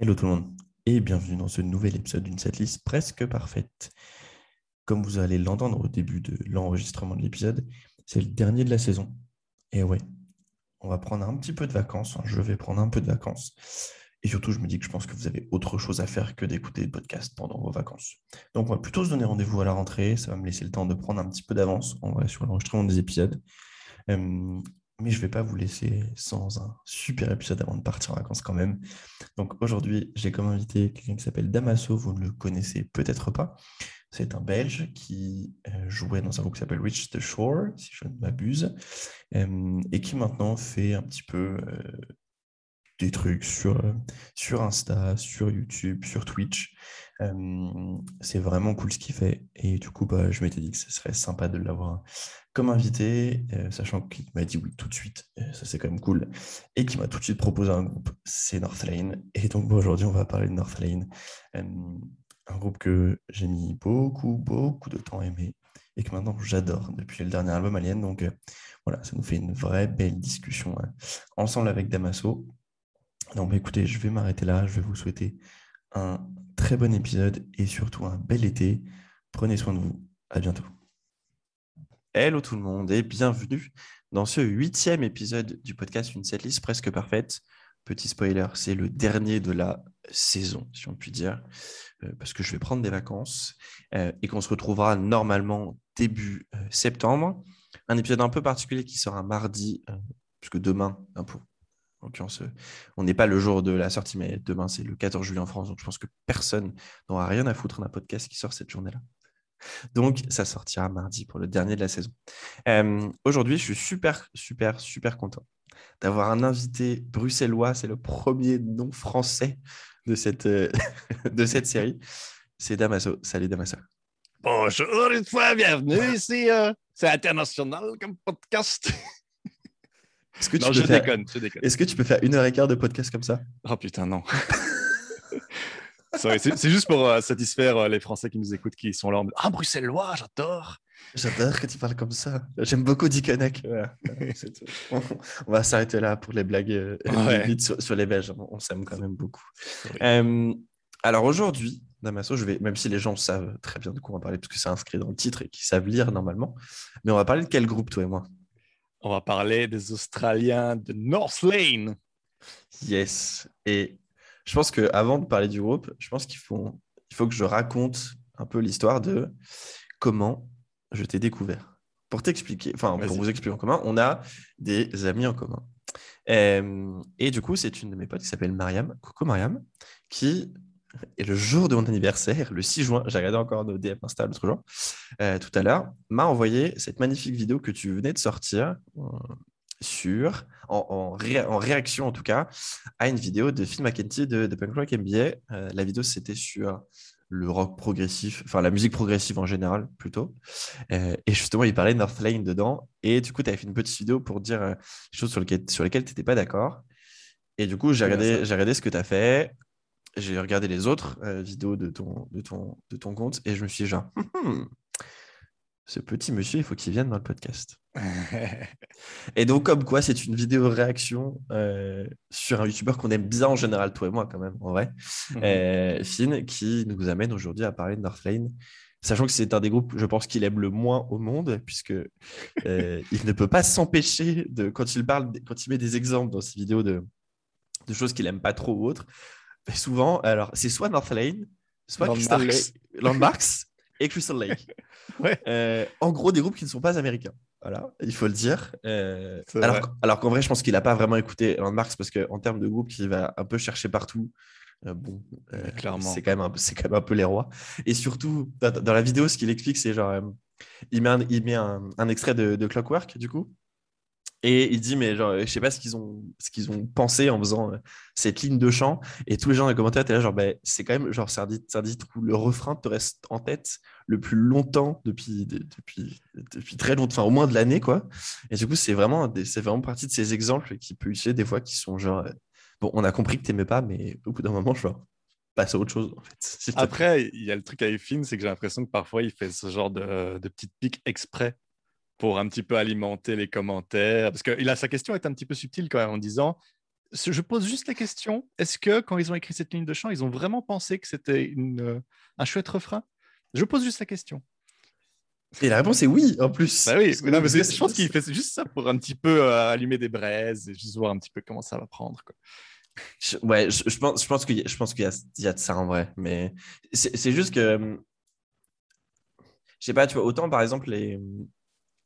Hello tout le monde et bienvenue dans ce nouvel épisode d'une setlist presque parfaite. Comme vous allez l'entendre au début de l'enregistrement de l'épisode, c'est le dernier de la saison. Et ouais, on va prendre un petit peu de vacances, je vais prendre un peu de vacances. Et surtout, je me dis que je pense que vous avez autre chose à faire que d'écouter des podcasts pendant vos vacances. Donc, on va plutôt se donner rendez-vous à la rentrée. Ça va me laisser le temps de prendre un petit peu d'avance sur l'enregistrement des épisodes. Euh, mais je ne vais pas vous laisser sans un super épisode avant de partir en vacances quand même. Donc aujourd'hui, j'ai comme invité quelqu'un qui s'appelle Damaso, vous ne le connaissez peut-être pas. C'est un Belge qui euh, jouait dans un groupe qui s'appelle Reach the Shore, si je ne m'abuse, euh, et qui maintenant fait un petit peu euh, des trucs sur, sur Insta, sur YouTube, sur Twitch. c'est vraiment cool ce qu'il fait. Et du coup, bah, je m'étais dit que ce serait sympa de l'avoir comme invité, euh, sachant qu'il m'a dit oui tout de suite, euh, ça c'est quand même cool, et qui m'a tout de suite proposé un groupe, c'est Northlane. Et donc aujourd'hui, on va parler de Northlane, euh, un groupe que j'ai mis beaucoup, beaucoup de temps à aimer, et que maintenant j'adore depuis le dernier album Alien. Donc voilà, ça nous fait une vraie belle discussion ensemble avec Damaso. Donc bah, écoutez, je vais m'arrêter là, je vais vous souhaiter un très bon épisode et surtout un bel été. Prenez soin de vous. À bientôt. Hello tout le monde et bienvenue dans ce huitième épisode du podcast Une setlist presque parfaite. Petit spoiler, c'est le dernier de la saison, si on peut dire, euh, parce que je vais prendre des vacances euh, et qu'on se retrouvera normalement début euh, septembre. Un épisode un peu particulier qui sera mardi, puisque demain, un peu, l'occurrence, on n'est pas le jour de la sortie, mais demain c'est le 14 juillet en France, donc je pense que personne n'aura rien à foutre d'un podcast qui sort cette journée-là. Donc, ça sortira mardi pour le dernier de la saison. Euh, aujourd'hui, je suis super, super, super content d'avoir un invité bruxellois. C'est le premier nom français de cette, euh, série. C'est Damaso. Salut Damaso. Bonjour une fois, bienvenue ici. Euh, c'est international comme podcast. Est-ce que, tu peux faire... Est-ce que tu peux faire une heure et quart de podcast comme ça? Oh putain, non. c'est juste pour euh, satisfaire euh, les Français qui nous écoutent, qui sont là en mode Ah, bruxellois, j'adore J'adore que tu parles comme ça. J'aime beaucoup Dickeneck. on, va s'arrêter là pour les blagues euh, sur, les Belges. On, s'aime quand même beaucoup. alors aujourd'hui, Damaso, je vais, même si les gens savent très bien de quoi on va parler, parce que c'est inscrit dans le titre et qu'ils savent lire normalement, mais on va parler de quel groupe, toi et moi? On va parler des Australiens de North Lane. Yes. Et je pense qu'avant de parler du groupe, je pense qu'il faut, il faut que je raconte un peu l'histoire de comment je t'ai découvert. Pour t'expliquer, enfin, pour vous expliquer en commun, on a des amis en commun. Euh, et, du coup, c'est une de mes potes qui s'appelle Mariam, Coucou Mariam, qui est le jour de mon anniversaire, le 6 juin, j'ai regardé encore nos DM Insta l'autre jour, euh, tout à l'heure, m'a envoyé cette magnifique vidéo que tu venais de sortir, euh, sur, en, réaction en tout cas, à une vidéo de Phil McKenty de, de Punk Rock MBA. Euh, la vidéo, c'était sur le rock progressif, enfin la musique progressive en général plutôt. Euh, et justement, il parlait de Northlane dedans. Et du coup, tu avais fait une petite vidéo pour dire euh, les choses sur, lesquelles, sur lesquelles tu n'étais pas d'accord. Et du coup, j'ai regardé, regardé ce que tu as fait. J'ai regardé les autres vidéos de ton, de, ton, de ton compte et je me suis dit genre, hum, hum, ce petit monsieur, il faut qu'il vienne dans le podcast. et donc, comme quoi, c'est une vidéo réaction euh, sur un youtubeur qu'on aime bien en général, toi et moi, quand même, en vrai, mhm. euh, Finn, qui nous amène aujourd'hui à parler de Northlane. Sachant que c'est un des groupes, je pense, qu'il aime le moins au monde, puisque euh, il ne peut pas s'empêcher de, quand il parle, quand il met des exemples dans ses vidéos de, de choses qu'il aime pas trop ou autres, souvent, alors, c'est soit Northlane, soit Landmarks et Crystal Lake. Euh, en gros, des groupes qui ne sont pas américains. Voilà, il faut le dire. Euh, alors, qu'en vrai, je pense qu'il n'a pas vraiment écouté Landmarks parce qu'en termes de groupe, il va un peu chercher partout. Euh, bon, clairement, c'est quand, même un, quand même un peu les rois. Et surtout, dans, la vidéo, ce qu'il explique, c'est genre, il met, un, il met un, extrait de, de, Clockwork, du coup, et il dit, mais genre, je sais pas ce qu'ils ont, ce qu'ils ont pensé en faisant euh, cette ligne de chant. Et tous les gens dans les commentaires étaient là, genre, ben, c'est quand même, genre, c'est un, titre où le refrain te reste en tête le plus longtemps depuis, depuis, depuis très longtemps, enfin, au moins de l'année, quoi. Et du coup, c'est vraiment, c'est vraiment partie de ces exemples qui peut utiliser des fois qui sont genre, euh, bon, on a compris que t'aimais pas, mais au bout d'un moment, je passe à autre chose. Après, il y a le truc avec Finn, c'est que j'ai l'impression que parfois, il fait ce genre de, de petites piques exprès pour un petit peu alimenter les commentaires? Parce que il a, sa question est un petit peu subtile quand même en disant je pose juste la question est-ce que quand ils ont écrit cette ligne de chant, ils ont vraiment pensé que c'était une, euh, un chouette refrain? Je pose juste la question. Et la réponse est oui, en plus. Bah oui, que- non, mais je pense qu'il fait juste ça pour un petit peu euh, allumer des braises et juste voir un petit peu comment ça va prendre. Quoi. Je- Ouais, je, je pense, je pense qu'il qu'il y, y a de ça en vrai, mais c'est juste que, hum, je sais pas, tu vois, autant par exemple, les,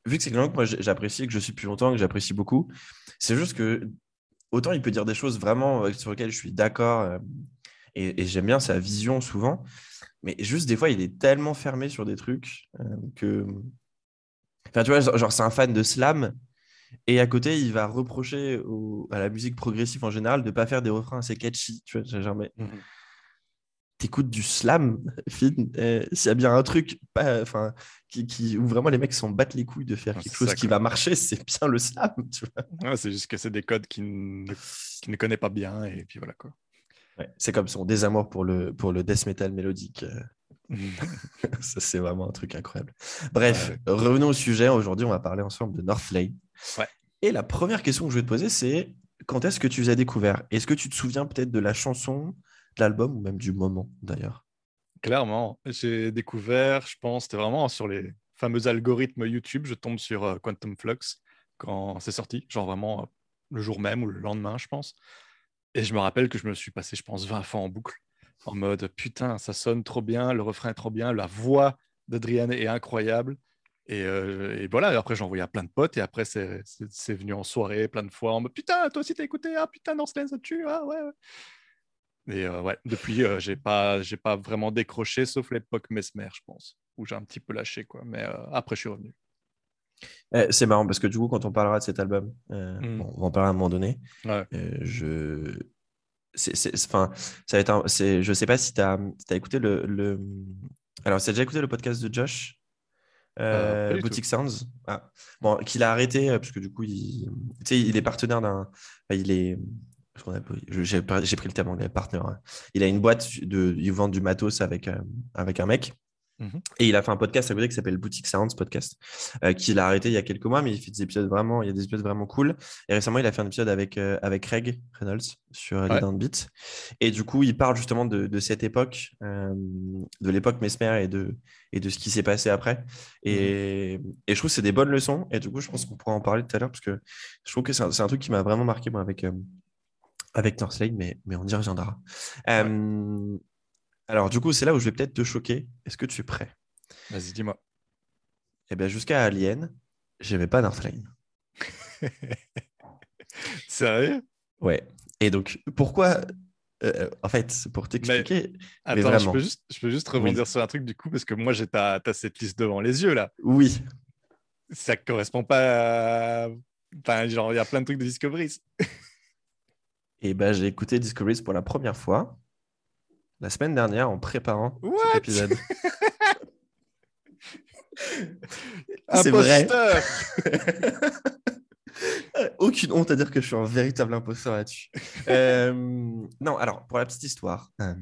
vu que c'est quelqu'un que moi j'apprécie, que je suis depuis longtemps, que j'apprécie beaucoup, c'est juste que autant il peut dire des choses vraiment euh, sur lesquelles je suis d'accord euh, et, j'aime bien sa vision souvent, mais juste des fois il est tellement fermé sur des trucs euh, que, enfin tu vois, genre, c'est un fan de slam. Et à côté, il va reprocher à la musique progressive en général de pas faire des refrains assez catchy. Tu vois, j'ai genre, mais t'écoutes du slam, Finn, euh, s'il y a bien un truc pas, enfin, qui, qui- où vraiment les mecs s'en battent les couilles de faire Ah, quelque chose ça, qui va marcher, c'est bien le slam. Tu vois. Ouais, c'est juste que c'est des codes qu'il ne, qu'il ne connaît pas bien et puis voilà quoi. Ouais, c'est comme son désamour pour le, pour le death metal mélodique. euh, Ça, c'est vraiment un truc incroyable. Bref, Ouais. revenons au sujet. Aujourd'hui, on va parler ensemble de Northlane. Et la première question que je vais te poser, c'est quand est-ce que tu les as découverts? Est-ce que tu te souviens peut-être de la chanson, l'album ou même du moment d'ailleurs Clairement, j'ai découvert, je pense, c'était vraiment sur les fameux algorithmes YouTube. Je tombe sur euh, Quantum Flux quand c'est sorti, genre vraiment euh, le jour même ou le lendemain, je pense. Et je me rappelle que je me suis passé, je pense, 20 fois en boucle, en mode putain, ça sonne trop bien, le refrain est trop bien, la voix d'Adrienne est incroyable. Et, euh, et voilà, et après envoyé à plein de potes, et après c'est c'est- c'est venu en soirée plein de fois en mode putain, toi aussi t'as écouté, ah putain, Northland ça tue, ah ouais. Et euh, ouais, depuis, euh, j'ai pas, j'ai pas vraiment décroché, sauf l'époque Mesmer, je pense, où j'ai un petit peu lâché, quoi. Mais euh, après, je suis revenu. Eh, C'est marrant parce que du coup, quand on parlera de cet album, euh, Mm. bon, on va en parler à un moment donné. Ouais. Euh, je. c'est- c'est- Enfin, ça va être un- c'est- Je sais pas si tu as, écouté le, le... Alors, tu as déjà écouté le podcast de Josh Euh, Boutique Sounds ah. Bon, qu'il a arrêté parce que du coup, il, tu sais, il est partenaire d'un. il est. J'ai pris le terme anglais, partenaire. hein. Il a une boîte de. Il vend du matos avec, euh, avec un mec. Mhm. Et il a fait un podcast à côté qui s'appelle Boutique Sounds Podcast, euh, qu'il a arrêté il y a quelques mois, mais il fait des épisodes vraiment, il y a des épisodes vraiment cool. Et récemment, il a fait un épisode avec, euh, avec Craig Reynolds sur les Ouais. Down Beat. Et du coup, il parle justement de, de cette époque, euh, de l'époque Mesmer et de, et de ce qui s'est passé après. Et, et je trouve que c'est des bonnes leçons. Et du coup, je pense qu'on pourra en parler tout à l'heure parce que je trouve que c'est un, un truc qui m'a vraiment marqué moi, avec, euh, avec Northlane, mais, mais on y reviendra. Euh, alors, du coup, c'est là où je vais peut-être te choquer. Est-ce que tu es prêt? Vas-y, dis-moi. Eh bien, jusqu'à Alien, j'aimais pas Northlane. Sérieux? Ouais. Et donc, pourquoi euh, En fait, pour t'expliquer. Mais Attends, je vraiment. peux, juste, je peux juste rebondir sur un truc du coup, parce que moi, j'ai ta, ta cette liste devant les yeux, là. Oui. Ça correspond pas à... Enfin, genre, il y a plein de trucs de Discovery. Et ben, j'ai écouté Discoveries pour la première fois la semaine dernière en préparant What? cet épisode. C'est vrai. Aucune honte à dire que je suis un véritable imposteur là-dessus. Euh, non, alors, pour la petite histoire, euh,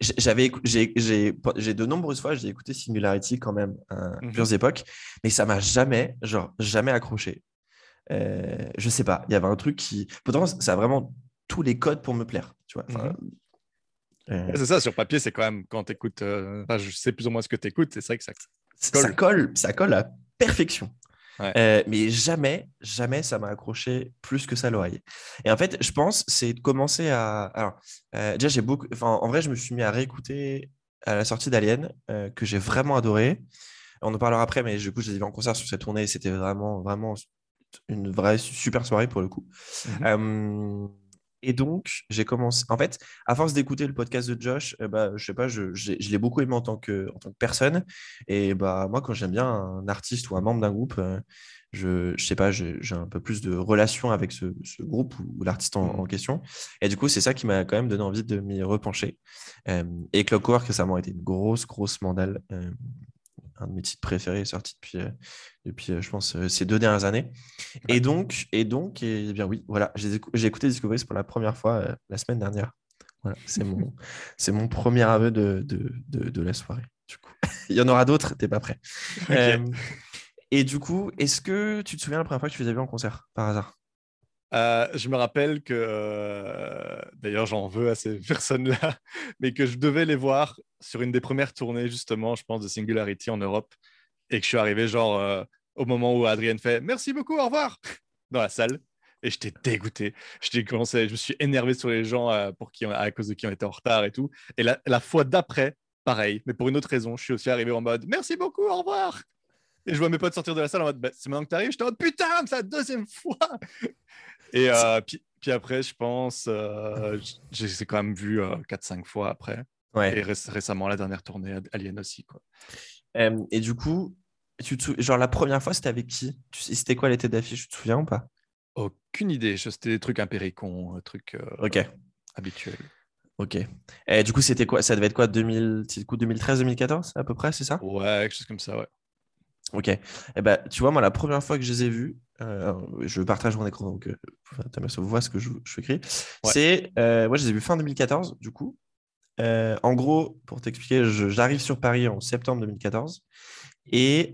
j'ai- j'avais, écou- j'ai, j'ai, j'ai de nombreuses fois, j'ai écouté Singularity quand même à Mhm. plusieurs époques, mais ça m'a jamais, genre, jamais accroché. Euh, je sais pas, il y avait un truc qui. Pourtant, ça a vraiment tous les codes pour me plaire, tu vois. Enfin, euh, C'est ça, sur papier, c'est quand même quand tu écoutes. enfin, je sais plus ou moins ce que tu écoutes, c'est vrai que ça. ça colle, ça colle à perfection. Ouais. Euh, mais jamais, jamais ça m'a accroché plus que ça l'oreille. Et en fait, je pense, c'est de commencer à. Alors, euh, déjà, j'ai beaucoup. Enfin, en vrai, je me suis mis à réécouter à la sortie d'Alien, euh, que j'ai vraiment adoré. On en parlera après, mais du coup, je les ai vus en concert sur cette tournée c'était vraiment, vraiment une vraie super soirée pour le coup. Euh, et donc, j'ai commencé. En fait, à force d'écouter le podcast de Josh, euh, bah, je sais pas, je, je l'ai beaucoup aimé en tant que, en tant que personne. Et bah, moi, quand j'aime bien un artiste ou un membre d'un groupe, euh, je, je sais pas, j'ai un peu plus de relation avec ce, ce groupe ou, ou l'artiste en, Mhm. en question. Et du coup, c'est ça qui m'a quand même donné envie de m'y repencher. Euh, et Clockwork, récemment, a été une grosse, grosse mandale. euh, un de mes titres préférés sorti depuis, euh, depuis euh, je pense, euh, ces deux dernières années. Et donc, et donc, et bien oui, voilà, j'ai écou- j'ai écouté Discoveries pour la première fois euh, la semaine dernière. Voilà, c'est mon, c'est mon premier aveu de, de, de, de la soirée. Du coup, il y en aura d'autres, t'es pas prêt. Euh, et du coup, est-ce que tu te souviens la première fois que tu les as vus en concert par hasard? Euh, je me rappelle que, d'ailleurs, j'en veux à ces personnes-là, mais que je devais les voir sur une des premières tournées, justement, je pense, de Singularity en Europe, et que je suis arrivé, genre, au moment où Adrienne fait Merci beaucoup, au revoir dans la salle. Et j'étais dégoûté. Commencé, je me suis énervé sur les gens pour qui, à cause de qui on était en retard et tout. Et la, la fois d'après, pareil, mais pour une autre raison, je suis aussi arrivé en mode Merci beaucoup, au revoir. Et je vois mes potes sortir de la salle en mode bah, C'est maintenant que t'arrives. J'étais en mode Putain, c'est la deuxième fois. Et euh, puis, puis, après, je pense, euh, j'ai quand même vu 4-5 euh, fois après. Ouais. Et récemment, la dernière tournée Alien aussi. Quoi. et du coup, tu genre la première fois, c'était avec qui? C'était quoi l'été d'affiche? Tu te souviens ou pas? Aucune idée. C'était des trucs impéricons, trucs Ok. habituels. Ok. Et du coup, c'était quoi? Ça devait être quoi? 2013-2014 à peu près, c'est ça? Ouais, quelque chose comme ça, ouais. Ok. Eh ben, tu vois, moi, la première fois que je les ai vus, euh, je partage mon écran, donc euh, Thomas voit ce que je, je écris. C'est, euh, moi, je les ai vus fin 2014, du coup. Euh, en gros, pour t'expliquer, j'arrive sur Paris en septembre 2014 et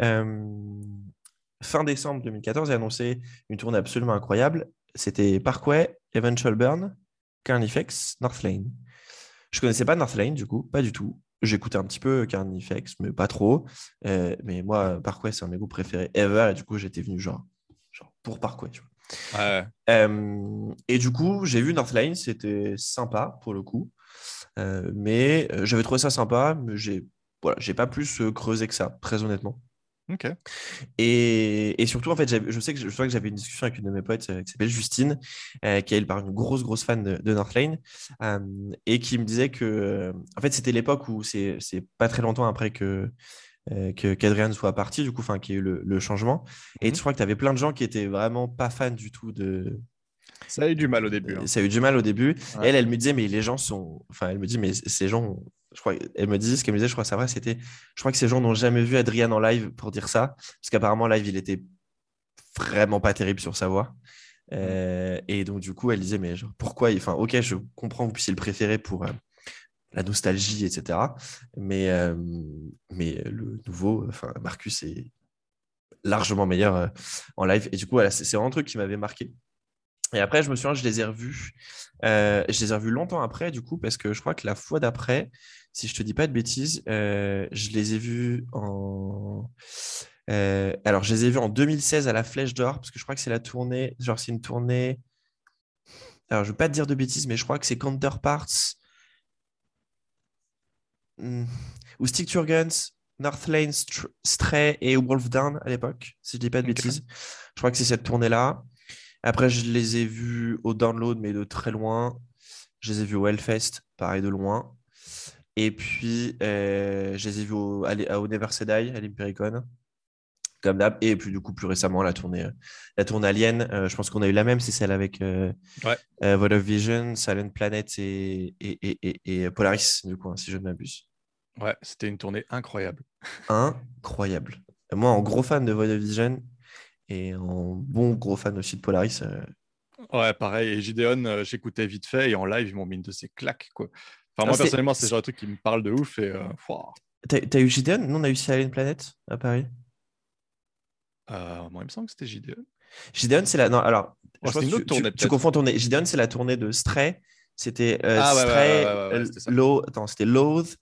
fin décembre 2014, j'ai annoncé une tournée absolument incroyable. C'était Parkway, Eventual Burn, Carnifex, North Lane. Je connaissais pas North Lane, du coup, pas du tout. J'écoutais un petit peu Carnifex, mais pas trop. Euh, mais moi, Parkway, c'est un de mes groupes préférés ever. Et du coup, j'étais venu genre, genre pour Parkway. Tu vois. Euh, et du coup, j'ai vu Northlane, c'était sympa pour le coup. Euh, mais j'avais trouvé ça sympa, mais j'ai voilà, j'ai pas plus creusé que ça, très honnêtement. Ok. Et, et, surtout, en fait, je sais que je, que j'avais une discussion avec une de mes potes euh, qui s'appelle Justine, euh, qui est par une grosse, grosse fan de, de Northlane, euh, et qui me disait que, en fait, c'était l'époque où c'est pas très longtemps après que qu'Adrian soit parti, du coup, enfin, qu'il y ait eu le, le changement. Et mhm. je crois que tu avais plein de gens qui étaient vraiment pas fans du tout de, ça a eu du mal au début. Hein. Ça a eu du mal au début. elle, elle me disait, mais les gens sont. Enfin, elle me dit, mais ces gens je crois, elle me disait, ce qu'elle me disait, je crois, c'est vrai, c'était, je crois que ces gens n'ont jamais vu Adrian en live pour dire ça, parce qu'apparemment, live, il était vraiment pas terrible sur sa voix. Euh, et donc, du coup, elle disait, mais genre, pourquoi Enfin, ok, je comprends que vous puissiez le préférer pour euh, la nostalgie, etc. Mais, euh, mais le nouveau, enfin, Marcus est largement meilleur en live. Et du coup, voilà, c'est vraiment un truc qui m'avait marqué. Et après, je me souviens, je les ai revus. je les ai revus longtemps après, du coup, parce que je crois que la fois d'après, si je te dis pas de bêtises, euh, je les ai vus en. Euh, alors, je les ai vus en 2016 à la Flèche d'Or, parce que je crois que c'est la tournée. Genre, c'est une tournée. Alors, je ne veux pas te dire de bêtises, mais je crois que c'est Counterparts. Hmm, ou Stick to Your Guns, North Lane, Stray et Wolf Down à l'époque, si je dis pas de bêtises. Je crois que c'est cette tournée-là. Après, je les ai vus au download, mais de très loin. Je les ai vus au Hellfest, pareil de loin. Et puis, euh, je les ai vus au, à, Universe à l'Impericon, comme d'hab. Et puis, du coup, plus récemment, la tournée, euh, la tournée Alien. Euh, je pense qu'on a eu la même, c'est celle avec euh, Void of Vision, Silent Planet et, et, et, Polaris, du coup, hein, si je ne m'abuse. Ouais, c'était une tournée incroyable. incroyable. Moi, en gros fan de Void of Vision et en bon gros fan aussi de Polaris. Ouais, pareil. Et Gideon, j'écoutais vite fait et en live, ils m'ont mis une de ces claques. Quoi. Enfin, moi, personnellement, c'est genre un truc qui me parle de ouf. Et, euh, T'as eu Gideon? Nous, on a eu Silent Planet à Paris. Euh, moi, il me semble que c'était Gideon. Gideon, c'est la. Non, alors. je une autre tu, tournée, tu, confonds tournée. Gideon, c'est la tournée de Stray. C'était euh, ah, Stray, ouais, ouais, Low... Attends, c'était Loath,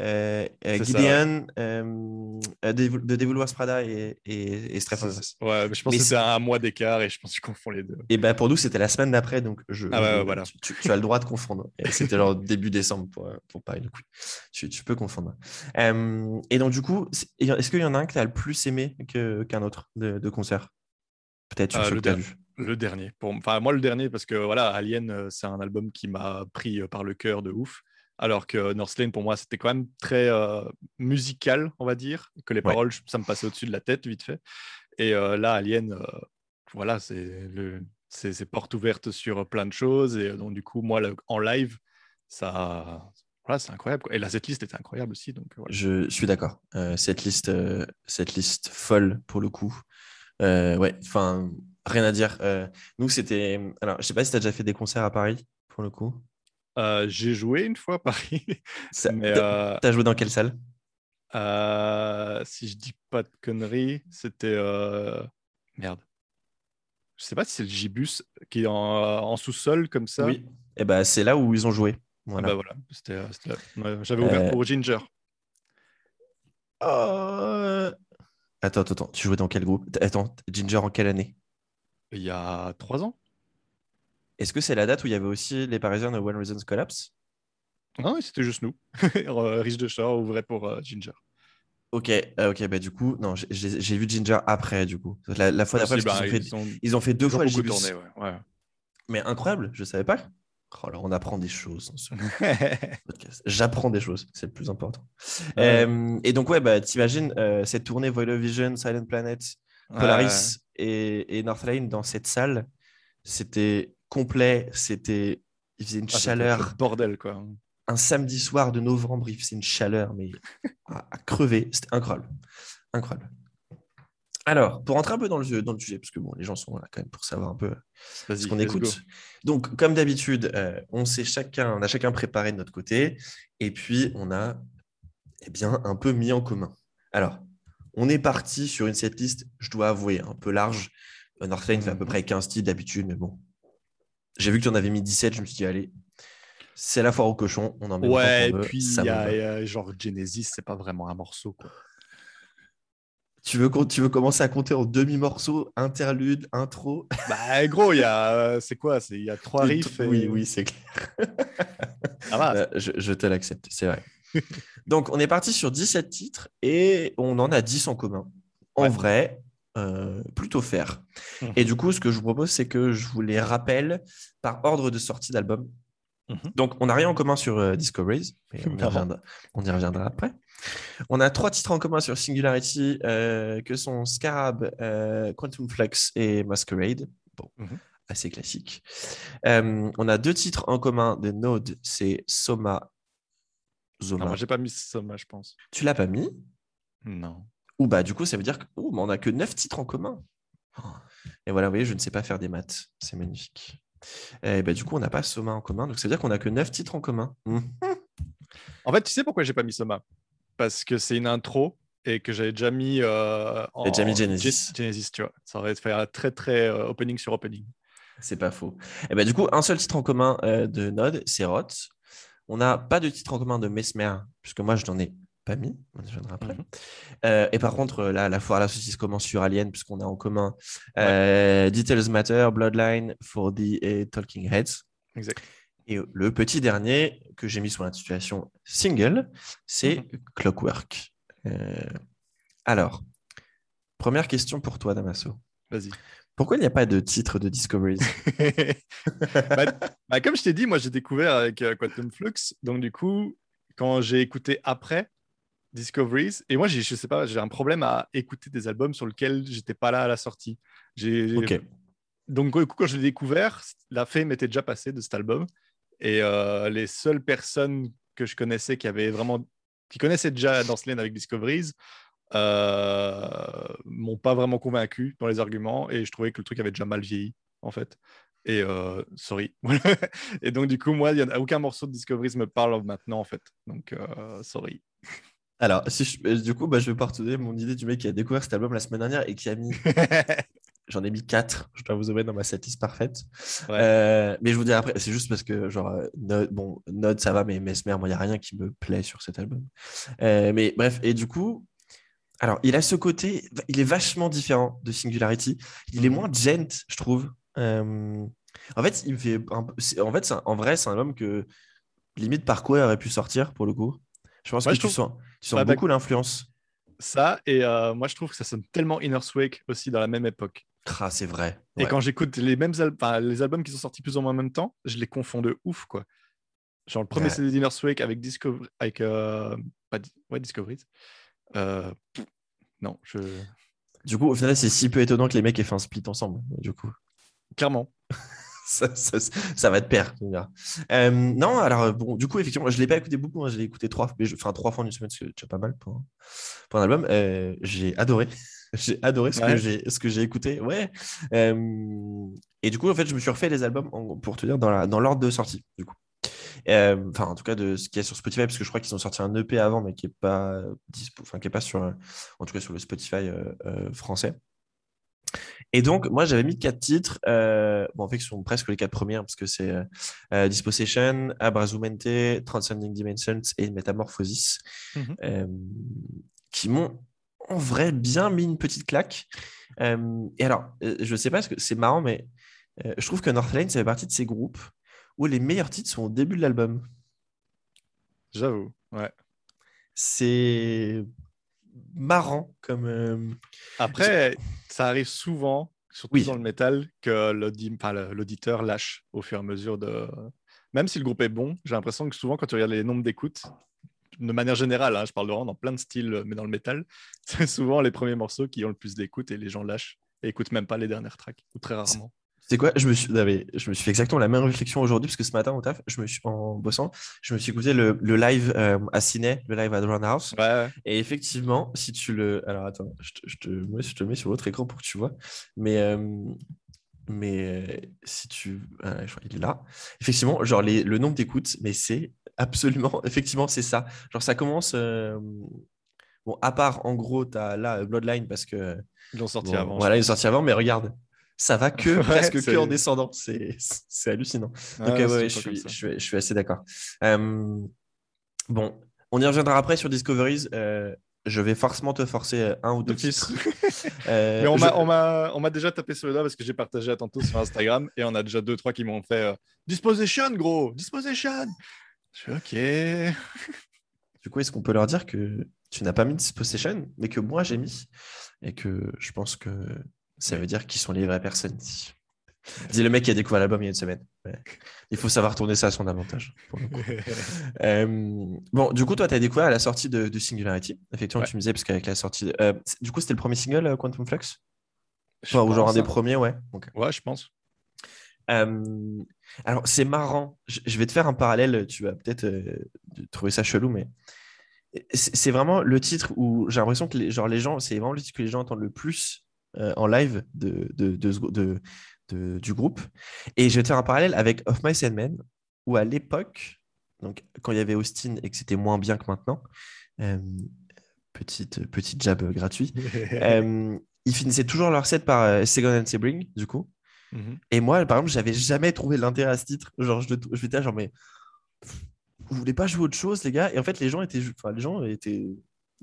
euh, euh, Gideon, euh, de Devil Prada et, et, et Ouais, mais je pense que c'est un mois d'écart et je pense que je confonds les deux. Et ben pour nous, c'était la semaine d'après, donc je, ah voilà. tu, as le droit de confondre. C'était genre début décembre pour, pour Paris, coup. Tu, tu peux confondre. et donc, du coup, est-ce qu'il y en a un que tu as le plus aimé qu'un autre de, de concert? Peut-être le, que vu. le dernier. Pour... Enfin, moi, le dernier, parce que voilà, Alien, c'est un album qui m'a pris par le cœur de ouf alors que Northlane, pour moi, c'était quand même très euh, musical, on va dire, que les paroles, ça me passait au-dessus de la tête, vite fait. Et euh, là, Alien, euh, voilà, c'est le, c'est porte ouverte sur plein de choses. Et donc, du coup, moi, en live, ça, voilà, c'est incroyable. Et la cette liste était incroyable aussi. Donc, je, suis d'accord. cette liste, cette liste folle pour le coup. ouais, enfin, rien à dire. nous, c'était. Alors, je sais pas si tu as déjà fait des concerts à Paris pour le coup. Euh, j'ai joué une fois à Paris. Euh, t'as joué dans quelle salle? Euh, Si je dis pas de conneries, c'était. Merde. Je sais pas si c'est le Gibus qui est en, en sous-sol comme ça. Oui. Et ben c'est là où ils ont joué. Ah Voilà. bah voilà. Ouais, J'avais ouvert pour Ginger. Attends, attends, attends. Tu jouais dans quel groupe? Attends, Ginger en quelle année? Il y a trois ans Est-ce que c'est la date où il y avait aussi les Parisiens de One Reasons Collapse? Non, c'était juste nous. Euh, Rich de Shore ouvrait pour euh, Ginger. Ok, euh, ok, bah du coup, non, j'ai- vu Ginger après, du coup. La, la fois d'après, bah, qu'ils ont, fait- ils ont, fait deux fois le Gibus. tourné, ouais. ouais. Mais incroyable, je savais pas. Oh là, on apprend des choses dans ce podcast. J'apprends des choses, c'est le plus important. Ouais. Euh, et donc, ouais, bah, t'imagines euh, cette tournée Void Vision, Silent Planet, Polaris et, et Northlane dans cette salle. C'était complet, c'était. Il faisait une Ah, chaleur. le bordel, quoi. Un samedi soir de novembre, il faisait une chaleur, mais à, à crever. C'était incroyable. Incroyable. Alors, pour rentrer un peu dans le, dans le sujet, parce que bon, les gens sont là quand même pour savoir un peu ce qu'on écoute. go. Donc, comme d'habitude, euh, on sait chacun, on a chacun préparé de notre côté, et puis on a eh bien un peu mis en commun. Alors, on est parti sur une setlist, je dois avouer, un peu large. Euh, Northlane fait à peu Mhm. près 15 titres d'habitude, mais bon. J'ai vu que tu en avais mis 17, je me suis dit, allez, c'est la foire au cochon, on en met Ouais, et puis il y a, y genre Genesis, c'est pas vraiment un morceau, quoi. Tu veux, tu veux commencer à compter en demi-morceaux, interlude, intro? Bah, gros, il y a. euh, C'est quoi Il y a trois riffs. et- Oui, oui, c'est clair. Va. Euh, je, je te l'accepte, c'est vrai. Donc, on est parti sur 17 titres et on en a 10 en commun. En Ouais. vrai, euh, plutôt faire. Mhm. Et du coup, ce que je vous propose, c'est que je vous les rappelle par ordre de sortie d'album. Mhm. Donc, on n'a rien en commun sur euh, Discoveries, mais on y, reviendra, on y reviendra après. On a trois titres en commun sur Singularity, euh, que sont Scarab, Quantum Flux et Masquerade. Bon, Mhm. assez classique. On a deux titres en commun de Node, c'est Soma, Zoma. Non, moi, j'ai pas mis Soma, je pense. Tu l'as pas mis? Non. Ou bah du coup, ça veut dire qu'on on a que neuf titres en commun. Oh. Et voilà, vous voyez, je ne sais pas faire des maths. C'est magnifique. Et bah, du coup, on n'a pas Soma en commun. Donc, ça veut dire qu'on a que neuf titres en commun. Mhm. En fait, tu sais pourquoi j'ai pas mis Soma? Parce que c'est une intro et que j'avais déjà mis. Euh, en... déjà mis Genesis. Ge- Genesis, tu vois. Ça aurait fait un très, très euh, opening sur opening. C'est pas faux. Et bah, du coup, un seul titre en commun euh, de Node, c'est Roth. On n'a pas de titre en commun de Mesmer, puisque moi, je n'en ai mis. On y reviendra après. Mhm. Euh, et par contre, là, la foire à la saucisse commence sur Alien, puisqu'on a en commun euh, Details Matter, Bloodline, 4D et Talking Heads. Exact. Et le petit dernier que j'ai mis sur l'intitulation single, c'est Mhm. Clockwork. Euh, alors, première question pour toi, Damaso. Vas-y. Pourquoi il n'y a pas de titre de Discoveries bah, bah, comme je t'ai dit, moi j'ai découvert avec euh, Quantum Flux. Donc du coup, quand j'ai écouté après Discoveries, et moi je sais pas, j'ai un problème à écouter des albums sur lesquels j'étais pas là à la sortie. J'ai donc du coup, quand je l'ai découvert, la fame était déjà passée de cet album. Et euh, les seules personnes que je connaissais qui avaient vraiment, qui connaissaient déjà Dance Lane avec Discoveries, euh, m'ont pas vraiment convaincu dans les arguments. Et je trouvais que le truc avait déjà mal vieilli, en fait. Et euh, sorry. et donc du coup, moi, y a aucun morceau de Discoveries me parle maintenant, en fait. Donc euh, sorry. Alors, si je- euh, du coup, bah, je vais partager mon idée du mec qui a découvert cet album la semaine dernière et qui a mis, j'en ai mis 4, je dois vous avouer, dans ma setlist parfaite. Ouais. Euh, mais je vous dirai après, c'est juste parce que, genre, euh, Node, bon, Node, ça va, mais Mesmer, moi, il n'y a rien qui me plaît sur cet album. Euh, mais bref, et du coup, alors, il a ce côté, il est vachement différent de Singularity. Il est Mhm. moins gent, je trouve. Euh, en fait, il me fait un en fait, un- en vrai, c'est un album que limite par quoi il aurait pu sortir pour le coup. Je pense Ouais, que je tu trouve- sens, tu sens Ouais, bah- beaucoup l'influence. Ça, et euh, moi, je trouve que ça sonne tellement Inner Wake aussi dans la même époque. Ah, c'est vrai. Et quand j'écoute les mêmes al- les albums qui sont sortis plus ou moins en même temps, je les confonds de ouf, quoi. Genre le premier Ouais. CD d'Inner Wake avec Discovery, avec euh, pas ouais, Discoveries. Euh, non, je Du coup, au final, c'est si peu étonnant que les mecs aient fait un split ensemble. Du coup, clairement. ça, ça- ça va me diras. Euh, non, alors bon, du coup, effectivement, je l'ai pas écouté beaucoup. hein, je l'ai écouté trois, mais je- enfin trois fois en une semaine, c'est déjà pas mal pour, un- pour un album. Euh, j'ai adoré. j'ai adoré ce que j'ai ce que j'ai écouté. Ouais. Euh, et du coup, en fait, je me suis refait les albums en- pour te dire dans l'ordre de sortie. Du coup. Enfin, en tout cas, de ce qu'il y a sur Spotify, parce que je crois qu'ils ont sorti un EP avant, mais qui est pas dispo, enfin, qui est pas sur, en tout cas, sur le Spotify français. Et donc, moi, j'avais mis quatre titres. Euh, bon, en fait, ce sont presque les quatre premières, parce que c'est euh, euh, Dispossession, Abrazumente, Transcending Dimensions et Metamorphosis, Mhm. euh, qui m'ont en vrai bien mis une petite claque. Et alors, je sais pas, que c'est marrant, mais je trouve que Northlane, ça fait partie de ces groupes où les meilleurs titres sont au début de l'album. J'avoue. Ouais. C'est marrant comme. euh, Après, ça arrive souvent, surtout Oui. dans le métal, que l'auditeur lâche au fur et à mesure de. Même si le groupe est bon, j'ai l'impression que souvent, quand tu regardes les nombres d'écoutes, de manière générale, hein, je parle de dans plein de styles, mais dans le métal, c'est souvent les premiers morceaux qui ont le plus d'écoute et les gens lâchent et écoutent même pas les dernières tracks, ou très rarement. C'est quoi? Je me, suis, non, mais je me suis fait exactement la même réflexion aujourd'hui parce que ce matin au taf, je me suis, en bossant, je me suis écouté le, le live euh, à Ciné, le live à Drown House. Ouais, ouais. Et effectivement, si tu le. Alors attends, je te, je te, moi, je te mets sur l'autre écran pour que tu vois. Mais, euh, mais euh, si tu. ah, je crois qu'il est là. Effectivement, genre les, le nombre d'écoutes, mais c'est absolument. Effectivement, c'est ça. Genre ça commence. Bon, à part en gros, tu as là Bloodline parce que. Ils l'ont sorti bon, avant. Voilà, il je est sorti avant, mais regarde. Ça va que Ouais, presque que en descendant. C'est hallucinant. pense. Donc, Ouais, euh, ouais, je, suis, je, suis, je suis assez d'accord. Euh, bon, on y reviendra après sur Discoveries. Euh, je vais forcément te forcer un ou deux titres. Euh, Mais on je- m'a- déjà tapé sur le doigt parce que j'ai partagé à tantôt sur Instagram et on a déjà deux, trois qui m'ont fait Disposition, gros Disposition Je suis OK. Du coup, est-ce qu'on peut leur dire que tu n'as pas mis Dispossession, mais que moi j'ai mis et que je pense que ça veut dire qui sont les vraies personnes. Dis le mec qui a découvert l'album il y a une semaine. Ouais. Il faut savoir tourner ça à son avantage. pour le coup. Euh, bon, du coup, toi, tu as découvert à la sortie de, de Singularity. Effectivement, Ouais. tu me disais, parce qu'avec la sortie. de- euh, du coup, c'était le premier single, euh, Quantum Flux? Enfin, ou genre un des hein. premiers, ouais. Ouais, je pense. Euh, alors, c'est marrant. Je, je vais te faire un parallèle. Tu vas peut-être trouver ça chelou, mais c'est c'est vraiment le titre où j'ai l'impression que les, genre, les gens, c'est vraiment le titre que les gens entendent le plus euh, en live de, de, de du groupe. Et je vais te faire un parallèle avec Of My Sandman, où à l'époque, donc quand il y avait Austin et que c'était moins bien que maintenant, euh, petite, petite jab gratuit, euh, ils finissaient toujours leur set par euh, Second and Sebring, du coup. Mhm. Et moi, par exemple, j'avais jamais trouvé l'intérêt à ce titre. Genre, je, je genre, mais vous voulez pas jouer autre chose, les gars? Et en fait, les gens étaient, enfin, les gens étaient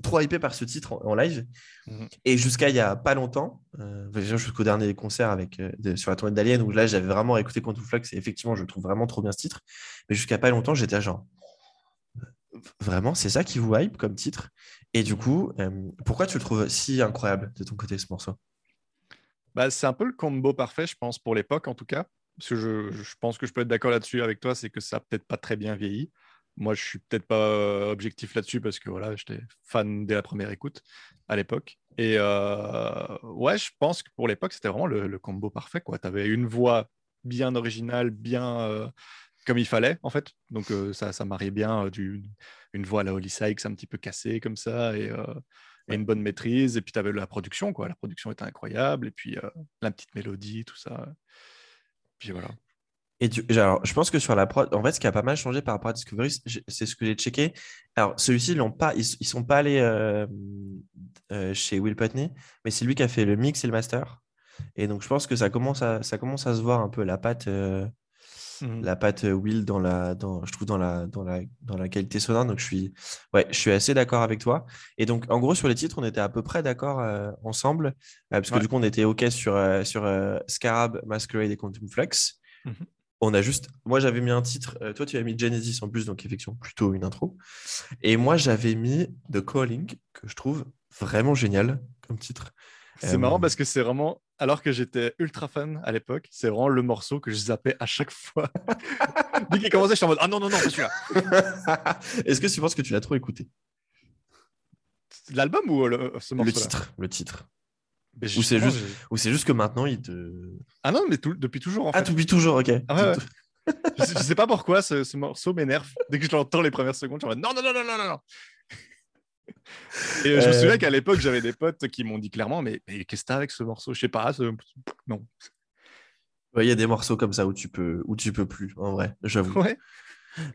trop hypés par ce titre en, en live. Mhm. Et jusqu'à il y a pas longtemps, euh, enfin, jusqu'au dernier concert avec, euh, de- sur la tournée d'Alien, où là, j'avais vraiment écouté Quantum Flux et effectivement, je trouve vraiment trop bien ce titre. Mais jusqu'à pas longtemps, j'étais genre, vraiment, c'est ça qui vous hype comme titre? Et du coup, euh, pourquoi tu le trouves si incroyable de ton côté, ce morceau? Bah, c'est un peu le combo parfait, je pense, pour l'époque en tout cas. Parce que je, je pense que je peux être d'accord là-dessus avec toi, c'est que ça n'a peut-être pas très bien vieilli. Moi, je suis peut-être pas euh, objectif là-dessus parce que voilà, j'étais fan dès la première écoute à l'époque. Et euh, ouais, je pense que pour l'époque, c'était vraiment le, le combo parfait. Tu avais une voix bien originale, bien euh, comme il fallait, en fait. Donc, euh, ça, ça mariait bien du, une voix à la Holly Sykes un petit peu cassée comme ça et, et une bonne maîtrise. Et puis, tu avais la production, quoi. La production était incroyable. Et puis, la petite mélodie, tout ça. Puis voilà. Et alors, je pense que sur la prod, en fait, ce qui a pas mal changé par rapport à Discovery, c'est ce que j'ai checké. Alors, celui-ci, ils pas, ils, ils sont pas allés euh, euh, chez Will Putney, mais c'est lui qui a fait le mix et le master. Et donc, je pense que ça commence à, ça commence à se voir un peu la patte, euh, Mhm. la patte Will dans la, dans, je trouve dans la, dans la, dans la qualité sonore. Donc, je suis, ouais, je suis assez d'accord avec toi. Et donc, en gros, sur les titres, on était à peu près d'accord ensemble, parce que Ouais. du coup, on était OK sur, sur Scarab, Masquerade et Quantum Flux. On a juste, moi j'avais mis un titre, euh, toi tu as mis Genesis en plus, donc effectivement plutôt une intro. Et moi j'avais mis The Calling, que je trouve vraiment génial comme titre. C'est Euh, marrant parce que c'est vraiment, alors que j'étais ultra fan à l'époque, c'est vraiment le morceau que je zappais à chaque fois. Dès qu'il commençait, j'étais en mode Ah non, non, non, c'est celui-là. Est-ce que tu penses que tu l'as trop écouté? L'album ou le, ce Le morceau titre, le titre. Mais Ou c'est juste- Ou c'est juste que maintenant il te. Ah non, mais tout- depuis toujours en Ah, fait. tu oublies toujours, ok. Ah ouais, ouais. je, sais, je sais pas pourquoi ce, ce morceau m'énerve. Dès que je l'entends les premières secondes, je suis en mode non, non, non, non, non, non, non. Et euh, je me Euh. souviens qu'à l'époque, j'avais des potes qui m'ont dit clairement, mais, mais qu'est-ce que t'as avec ce morceau? Je sais pas, ce- non. Ouais, Il y a des morceaux comme ça où tu peux, où tu peux plus, en vrai, j'avoue. Ouais.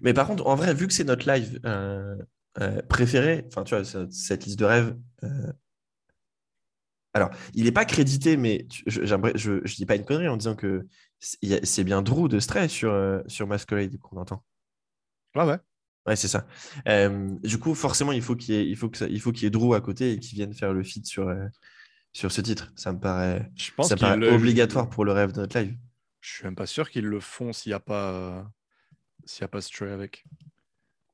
Mais par contre, en vrai, vu que c'est notre live euh, euh, préféré, enfin, tu vois, ce- cette liste de rêves, Alors, il n'est pas crédité, mais je, je dis pas une connerie en disant que c'est bien Drew de Stray sur, euh, sur Masquerade qu'on entend. Ouais, ouais. Ouais, c'est ça. Euh, du coup, forcément, il faut qu'il y ait, il faut que ça- il faut qu'il y ait Drew à côté et qu'il vienne faire le feat sur, euh, sur ce titre. Ça me paraît, Je pense ça paraît le- obligatoire pour le rêve de notre live. Je suis même pas sûr qu'ils le font s'il n'y a pas s'il y a pas Stray avec.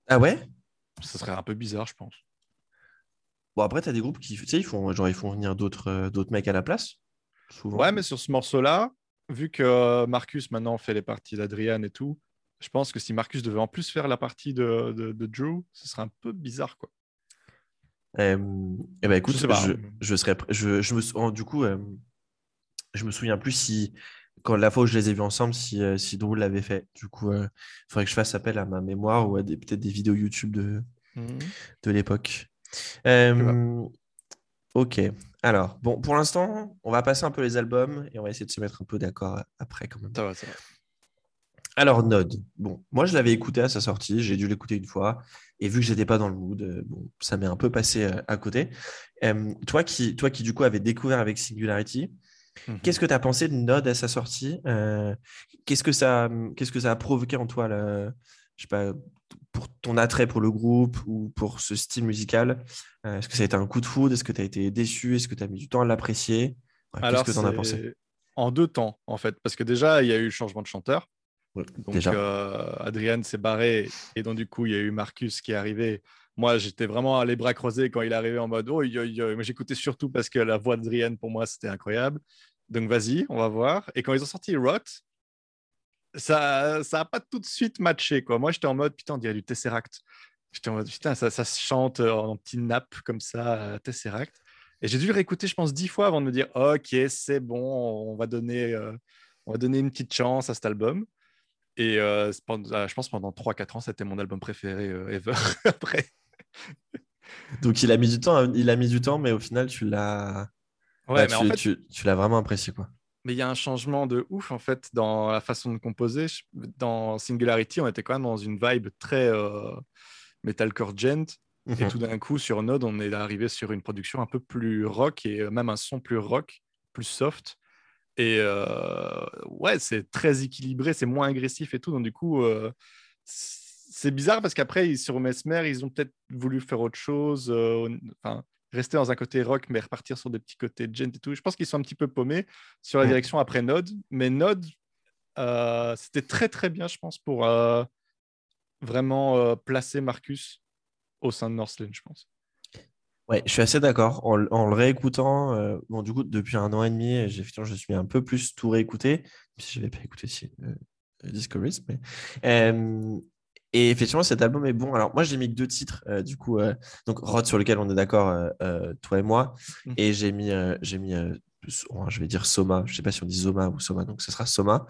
Ah ouais? Ce serait un peu bizarre, je pense. Bon, après, tu as des groupes qui, tu sais, ils font, genre, ils font venir d'autres euh, d'autres mecs à la place. Souvent. Ouais, mais sur ce morceau-là, vu que euh, Marcus maintenant fait les parties d'Adrian et tout, je pense que si Marcus devait en plus faire la partie de, de, de Drew, ce serait un peu bizarre, quoi. Euh, eh ben, écoute, Je je, pas. je, serais, je, je me, du coup, euh, je me souviens plus si, quand la fois où je les ai vus ensemble, si, euh, si Drew l'avait fait. Du coup, il faudrait que je fasse appel à ma mémoire ou à des- peut-être des vidéos YouTube de, de l'époque. Euh, ok. Alors, bon, pour l'instant, on va passer un peu les albums et on va essayer de se mettre un peu d'accord après quand même. Ça va, ça va. Alors, Node. Bon, moi, je l'avais écouté à sa sortie. J'ai dû l'écouter une fois. Et vu que j'étais pas dans le mood, euh, bon, ça m'est un peu passé euh, à côté. Toi, qui, toi qui, du coup, avais découvert avec Singularity, Mhm. qu'est-ce que tu as pensé de Node à sa sortie? Euh, qu'est-ce, que ça, qu'est-ce que ça a provoqué en toi, là, je sais pas, pour ton attrait pour le groupe ou pour ce style musical Euh, Est-ce que ça a été un coup de foudre? Est-ce que tu as été déçu? Est-ce que tu as mis du temps à l'apprécier? Qu'est-ce que tu en as pensé? En deux temps, en fait. Parce que déjà, il y a eu le changement de chanteur. Ouais, Donc, Déjà. euh, Adrian s'est barré. Et donc, du coup, il y a eu Marcus qui est arrivé. Moi, j'étais vraiment les bras croisés quand il est arrivé en mode Oh, yo, yo. Mais j'écoutais surtout parce que la voix d'Adrian, pour moi, c'était incroyable. Donc, vas-y, on va voir. Et quand ils ont sorti Rot, ça ça a pas tout de suite matché. Quoi. Moi, j'étais en mode Putain, on dirait du Tesseract. J'étais en mode Putain, ça, ça se chante en petit nappe comme ça, euh, Tesseract. Et j'ai dû le réécouter, je pense, dix fois avant de me dire Ok, c'est bon, on va donner, euh, on va donner une petite chance à cet album. Et euh, euh, je pense pendant 3-4 ans, c'était mon album préféré euh, ever. Après, Donc, il a mis du temps, à- il a mis du temps, mais au final, tu l'as. ouais, bah, mais en fait, tu- tu l'as vraiment apprécié, quoi. Mais il y a un changement de ouf en fait dans la façon de composer. Dans Singularity, on était quand même dans une vibe très euh, metalcore gent. Et Mhm. tout d'un coup, sur Node, on est arrivé sur une production un peu plus rock et euh, même un son plus rock, plus soft. Et euh, ouais, c'est très équilibré, c'est moins agressif et tout. Donc, du coup, euh, c'est bizarre parce qu'après, sur Mesmer, ils ont peut-être voulu faire autre chose, enfin, rester dans un côté rock, mais repartir sur des petits côtés gent et tout. Je pense qu'ils sont un petit peu paumés sur la direction après Node. Mais Node, euh, c'était très, très bien, je pense, pour euh, vraiment euh, placer Marcus au sein de Northland, je pense. Ouais, je suis assez d'accord. En, en le réécoutant, bon, du coup, depuis un an et demi, je suis un peu plus tout réécouté, si je n'avais pas écouté si, Discoveries. Mais, et effectivement, cet album est bon. Alors, moi, j'ai mis que deux titres, euh, du coup, euh, donc Rod, sur lequel on est d'accord, euh, toi et moi, Mhm. et j'ai mis, j'ai mis oh, je vais dire Soma, je sais pas si on dit Zoma ou Soma, donc ce sera Soma.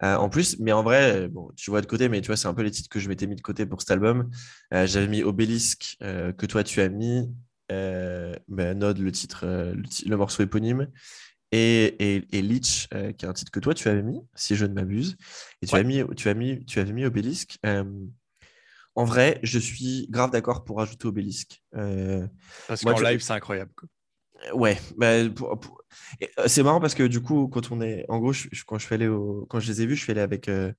En plus, mais en vrai, bon, tu vois de côté, mais tu vois, c'est un peu les titres que je m'étais mis de côté pour cet album. J'avais mis Obélisque, que toi tu as mis, ben, Node, le titre, le, morceau éponyme, et, et, et Leech, qui est un titre que toi tu avais mis, si je ne m'abuse. Et tu, Ouais. as mis, tu, as mis, tu avais mis Obélisque. En vrai, je suis grave d'accord pour rajouter Obélisque. Euh, Parce qu'en je- live, c'est incroyable. quoi. Ouais, bah, pour- pour- et, euh, c'est marrant parce que du coup, quand on est, en gros, je- je- quand je suis allé au, quand je les ai vus, je suis allé avec euh,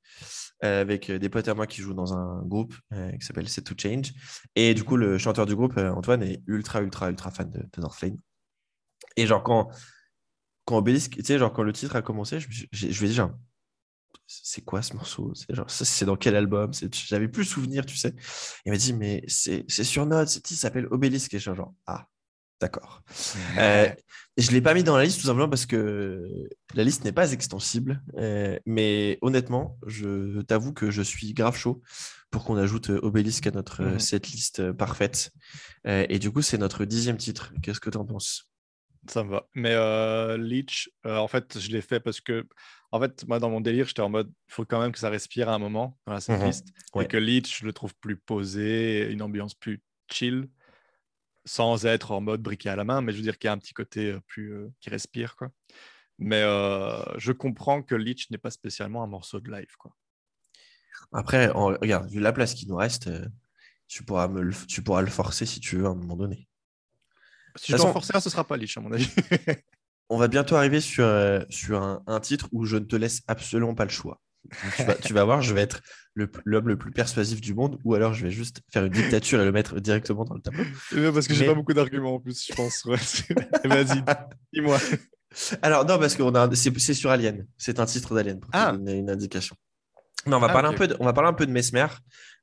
avec des potes à moi qui jouent dans un groupe euh, qui s'appelle Set to Change, et du coup, le chanteur du groupe, Antoine, est ultra, ultra, ultra fan de, de Northlane. Et genre quand quand Obélisque, tu sais, genre quand le titre a commencé, je, j'ai- je lui ai dit genre, c'est quoi ce morceau? C'est genre, ça, c'est dans quel album? C'est- J'avais plus souvenir, tu sais. Il m'a dit, mais c'est sur Note, ce titre s'appelle Obélisque, et je suis genre, ah, d'accord. Euh, je ne l'ai pas mis dans la liste tout simplement parce que la liste n'est pas extensible. Euh, mais honnêtement, je t'avoue que je suis grave chaud pour qu'on ajoute euh, Obélisque à notre setlist euh, parfaite. Euh, et du coup, c'est notre dixième titre. Qu'est-ce que tu en penses? Ça me va. Mais euh, Leech, euh, en fait, je l'ai fait parce que, en fait, moi, dans mon délire, j'étais en mode, il faut quand même que ça respire à un moment dans la setlist. Ouais. Et que Leech, je le trouve plus posé, une ambiance plus chill, sans être en mode briquet à la main, mais je veux dire qu'il y a un petit côté euh, plus euh, qui respire, quoi. Mais je comprends que Leech n'est pas spécialement un morceau de live, quoi. Après, regarde, vu la place qui nous reste, tu, pourras me le, tu pourras le forcer si tu veux à un moment donné. Si je dois en façon- forcer un, ce sera pas Leech, à mon avis. on va bientôt arriver sur, euh, sur un, un titre où je ne te laisse absolument pas le choix. Tu vas, tu vas voir, je vais être l'homme le, plus persuasif du monde, ou alors je vais juste faire une dictature et le mettre directement dans le tableau. Bien parce que j'ai pas beaucoup d'arguments en plus, je pense. ouais. Vas-y, dis-moi. Alors, non, parce que c'est c'est sur Alien. C'est un titre d'Alien, pour Ah. donner une indication. Mais on va, Ah, parler un peu de, on va parler un peu de Mesmer,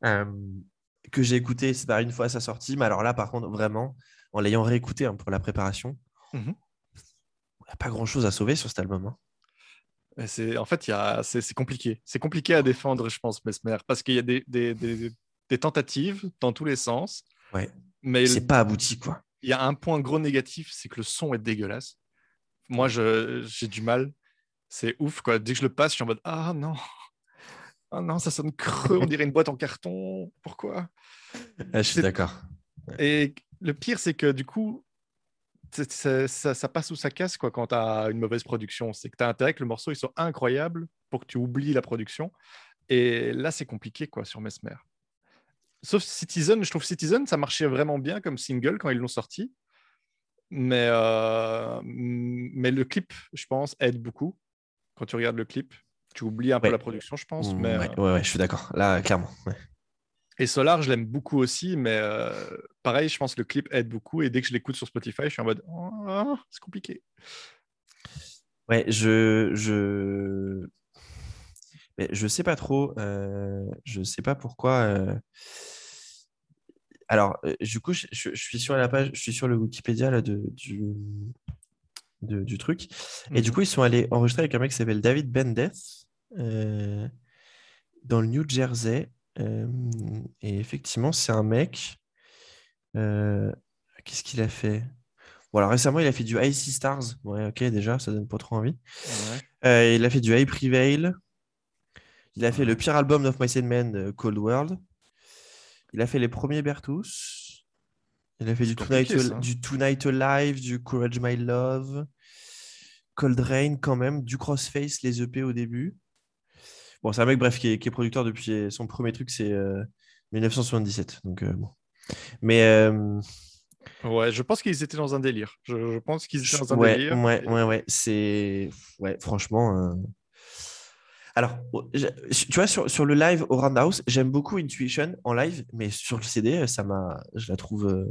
euh, que j'ai écouté, c'est pas une fois à sa sortie, mais alors là, par contre, vraiment, en l'ayant réécouté hein, pour la préparation, Mhm. il n'y a pas grand-chose à sauver sur cet album. hein. C'est- En fait, c'est compliqué. C'est compliqué à défendre, je pense, Mesmer, parce qu'il y a des, des- des- des tentatives dans tous les sens. Ouais. Mais C'est pas abouti, quoi. il y a un point gros négatif, c'est que le son est dégueulasse. Moi, je- j'ai du mal. C'est ouf, quoi. Dès que je le passe, je suis en mode Ah non, ah non, ça sonne creux, on dirait une boîte en carton. Pourquoi? Ah, je suis d'accord. Et le pire, c'est que du coup, ça, ça passe ou ça casse quoi, quand tu as une mauvaise production. C'est que tu as intérêt que le morceau il soit incroyable pour que tu oublies la production. Et là, c'est compliqué quoi sur Mesmer. Sauf Citizen, je trouve Citizen, ça marchait vraiment bien comme single quand ils l'ont sorti. Mais, euh, mais le clip, je pense, aide beaucoup. Quand tu regardes le clip, tu oublies un peu la production, je pense. Mm, Mais, ouais, euh, ouais, ouais, je suis d'accord. Là, clairement. Et Solar, je l'aime beaucoup aussi, mais euh, pareil, je pense que le clip aide beaucoup. Et dès que je l'écoute sur Spotify, je suis en mode Oh, c'est compliqué. Ouais, je, je... Mais je sais pas trop. euh, je sais pas pourquoi. euh, Alors, du coup, je, je- je suis sur la page, je suis sur le Wikipédia là, de, du, de- du truc. Et du Mhm. coup, ils sont allés enregistrer avec un mec qui s'appelle David Bendeth euh, dans le New Jersey. Euh, et effectivement, c'est un mec. euh, Qu'est-ce qu'il a fait? Bon, alors récemment, il a fait du Icy Stars. Ouais, ok, déjà, ça donne pas trop envie. Ouais. Euh, il a fait du High Prevail. Il a fait le pire album of My Sandman, euh, Cold World. Il a fait les premiers Bertus. Il a fait du Tonight, ça. du Tonight Alive, du Courage My Love, Cold Rain quand même, du Crossface, les EP au début. Bon, c'est un mec, bref, qui est, qui est producteur depuis son premier truc, c'est euh, 1977. Donc, euh, bon. Mais euh, Ouais, je pense qu'ils étaient dans un délire. Je, je pense qu'ils étaient dans un ouais, délire. ouais, Et- ouais, ouais, c'est. Ouais, franchement. euh, Alors, tu vois, sur, sur le live au Roundhouse, j'aime beaucoup Intuition en live, mais sur le CD, ça m'a. Je la trouve. euh,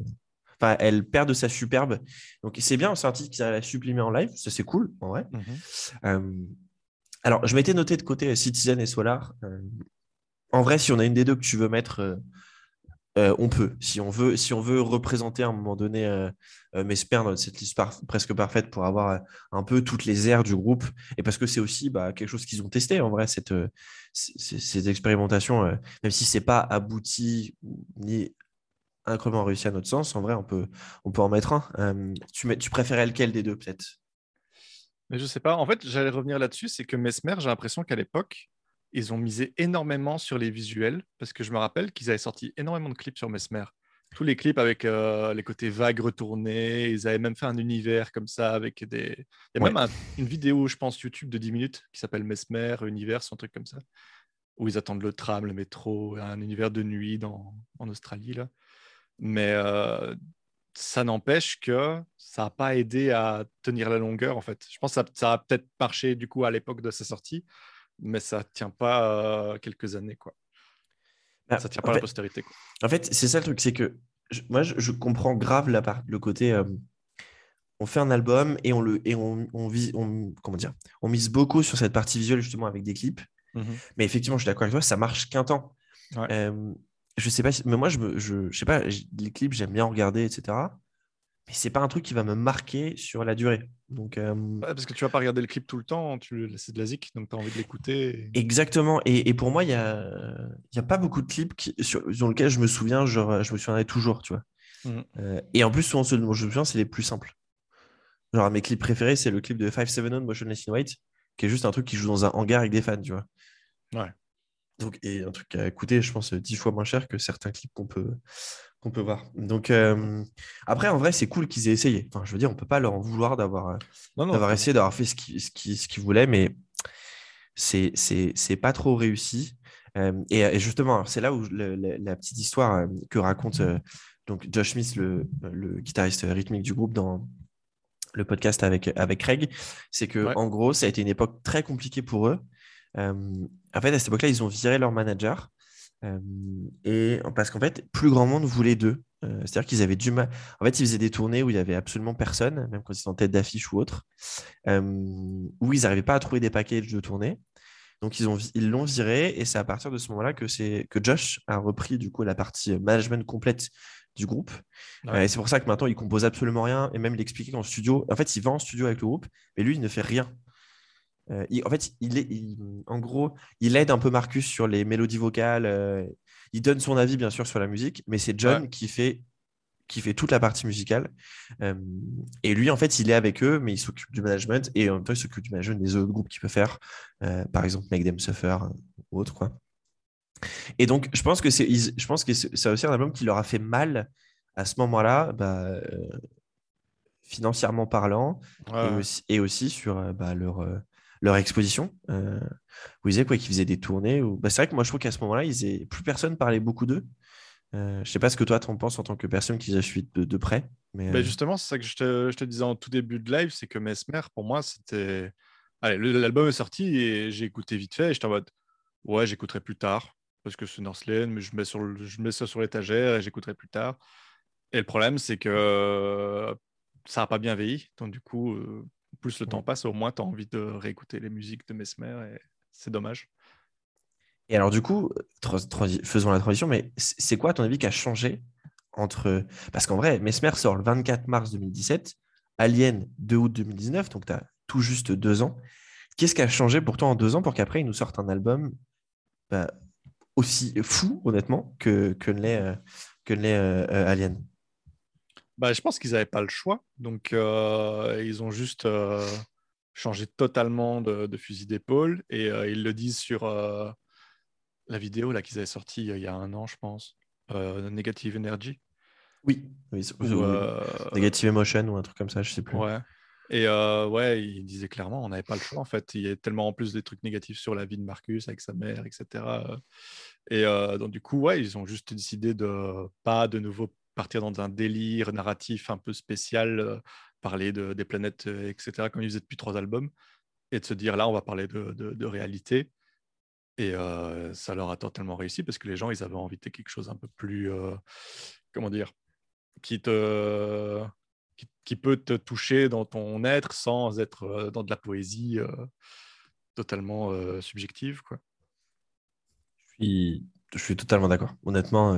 Enfin, elle perd de sa superbe. Donc, c'est bien, c'est un titre qu'ils arrivent à sublimer en live, ça c'est cool, en vrai. Mhm. Euh, Alors, je m'étais noté de côté euh, Citizen et Solar. Euh, en vrai, si on a une des deux que tu veux mettre, euh, on peut. Si on veut, si on veut représenter à un moment donné euh, euh, dans cette liste presque parfaite pour avoir un peu toutes les aires du groupe, et parce que c'est aussi bah, quelque chose qu'ils ont testé en vrai, cette, ces expérimentations, même si c'est pas abouti ni incroyablement réussi à notre sens, en vrai, on peut, on peut en mettre un. Tu, tu préférais lequel des deux, peut-être? Mais je sais pas. En fait, j'allais revenir là-dessus. C'est que Mesmer, j'ai l'impression qu'à l'époque, ils ont misé énormément sur les visuels. Parce que je me rappelle qu'ils avaient sorti énormément de clips sur Mesmer. Tous les clips avec euh, les côtés vagues retournés. Ils avaient même fait un univers comme ça avec des. Il y a Ouais. même un- une vidéo, je pense, YouTube de 10 minutes qui s'appelle Mesmer, Univers, un truc comme ça. Où ils attendent le tram, le métro, un univers de nuit dans, en Australie. Là. Mais euh, ça n'empêche que ça n'a pas aidé à tenir la longueur, en fait. Je pense que ça, ça a peut-être marché, du coup, à l'époque de sa sortie, mais ça ne tient pas euh, quelques années, quoi. Bah, Ça tient en pas à la postérité, quoi. En fait, c'est ça le truc, c'est que je- moi, je, je comprends grave la part, le côté. euh, on fait un album et on le et on, on, vise- on- comment dire, on mise beaucoup sur cette partie visuelle justement avec des clips. Mais effectivement, je suis d'accord avec toi, ça marche qu'un temps. Ouais. Euh, je sais pas, mais moi, je, me, je, je sais pas, les clips, j'aime bien en regarder, etc. Mais c'est pas un truc qui va me marquer sur la durée. Donc, euh, Ouais, parce que tu vas pas regarder le clip tout le temps, tu... c'est de la zik, donc tu as envie de l'écouter. et- Exactement. Et, et pour moi, il n'y a, il y a pas beaucoup de clips qui, sur, sur lesquels je me souviens, genre, je me souviendrai toujours, tu vois. Mhm. Euh, et en plus, souvent, ceux dont je me souviens, c'est les plus simples. Genre, mes clips préférés, c'est le clip de 571 Motionless in White, qui est juste un truc qui joue dans un hangar avec des fans, tu vois. Ouais. Donc, et un truc qui a coûté, je pense, dix fois moins cher que certains clips qu'on peut, qu'on peut voir. Donc, euh, après, en vrai, c'est cool qu'ils aient essayé. Enfin, je veux dire, on peut pas leur en vouloir d'avoir clairement. essayé d'avoir fait ce qu'ils ce qui, ce voulaient, mais c'est c'est c'est pas trop réussi. Euh, et, et justement, c'est là où le- le- la petite histoire euh, que raconte euh, donc Josh Smith, le, le guitariste rythmique du groupe dans, le podcast avec, avec Craig, c'est que en gros, ça a été une époque très compliquée pour eux. En fait, à cette époque-là, ils ont viré leur manager. et parce qu'en fait, plus grand monde voulait d'eux. C'est-à-dire qu'ils avaient du mal. En fait, ils faisaient des tournées où il n'y avait absolument personne, même quand ils étaient en tête d'affiche ou autre, où ils n'arrivaient pas à trouver des packages de tournée. Donc, ils, ont, ils l'ont viré et c'est à partir de ce moment-là que, c'est, que Josh a repris du coup la partie management complète du groupe. et c'est pour ça que maintenant, il compose absolument rien et même il expliquait qu'en studio, en fait, il va en studio avec le groupe, mais lui, il ne fait rien. En fait, il est, en gros, il aide un peu Marcus sur les mélodies vocales. il donne son avis, bien sûr, sur la musique, mais c'est John qui fait qui fait toute la partie musicale. et lui, en fait, il est avec eux, mais il s'occupe du management et en même temps, il s'occupe du management des autres groupes qu'il peut faire. par exemple, Make Them Suffer ou autre. Quoi. Et donc, je pense que c'est, je pense que c'est aussi un album qui leur a fait mal à ce moment-là, bah, financièrement parlant, et, aussi, sur bah, leur, leur exposition. vous disiez quoi, qu'ils faisaient des tournées. Ou... Bah, c'est vrai que moi, je trouve qu'à ce moment-là, ils plus personne parlait beaucoup d'eux. Euh, je sais pas ce que toi t'en penses en tant que personne qui les suit de, de près. Mais bah, euh, justement, c'est ça que je te, je te, disais en tout début de live, c'est que Mesmer, pour moi, c'était. Allez, l'album est sorti et j'ai écouté vite fait et j'étais en mode ouais, j'écouterai plus tard parce que c'est Northland, mais je mets, sur je mets ça sur l'étagère et j'écouterai plus tard. Et le problème, c'est que ça n'a pas bien vieilli. Donc, du coup, euh, plus le temps passe, au moins tu as envie de réécouter les musiques de Mesmer et c'est dommage. Et alors, du coup, faisons la transition, mais c'est quoi, à ton avis, qui a changé entre. Parce qu'en vrai, Mesmer sort le 24 mars 2017, Alien 2 août 2019, donc tu as tout juste deux ans. Qu'est-ce qui a changé pour toi en deux ans pour qu'après, il nous sorte un album bah, aussi fou, honnêtement, que, que l'est euh, euh, euh, Alien? Bah, Je pense qu'ils n'avaient pas le choix. Donc, ils ont juste changé totalement de, de fusil d'épaule et ils le disent sur la vidéo là qu'ils avaient sorti il y a un an, je pense, euh, Negative Energy. Oui, oui, euh, Negative Emotion ou un truc comme ça, je sais plus. Ouais. Et euh, ouais, il disait clairement, on n'avait pas le choix en fait. Il y a tellement en plus des trucs négatifs sur la vie de Marcus avec sa mère, etc. Et donc du coup, ouais, ils ont juste décidé de pas de nouveau partir dans un délire narratif un peu spécial, parler de, des planètes, etc. Comme ils faisaient depuis trois albums, et de se dire là, on va parler de, de réalité. Et ça leur a totalement réussi parce que les gens, ils avaient envie de quelque chose un peu plus, comment dire, qui te, qui, peut te toucher dans ton être sans être dans de la poésie totalement subjective, quoi. Je suis totalement d'accord. Honnêtement.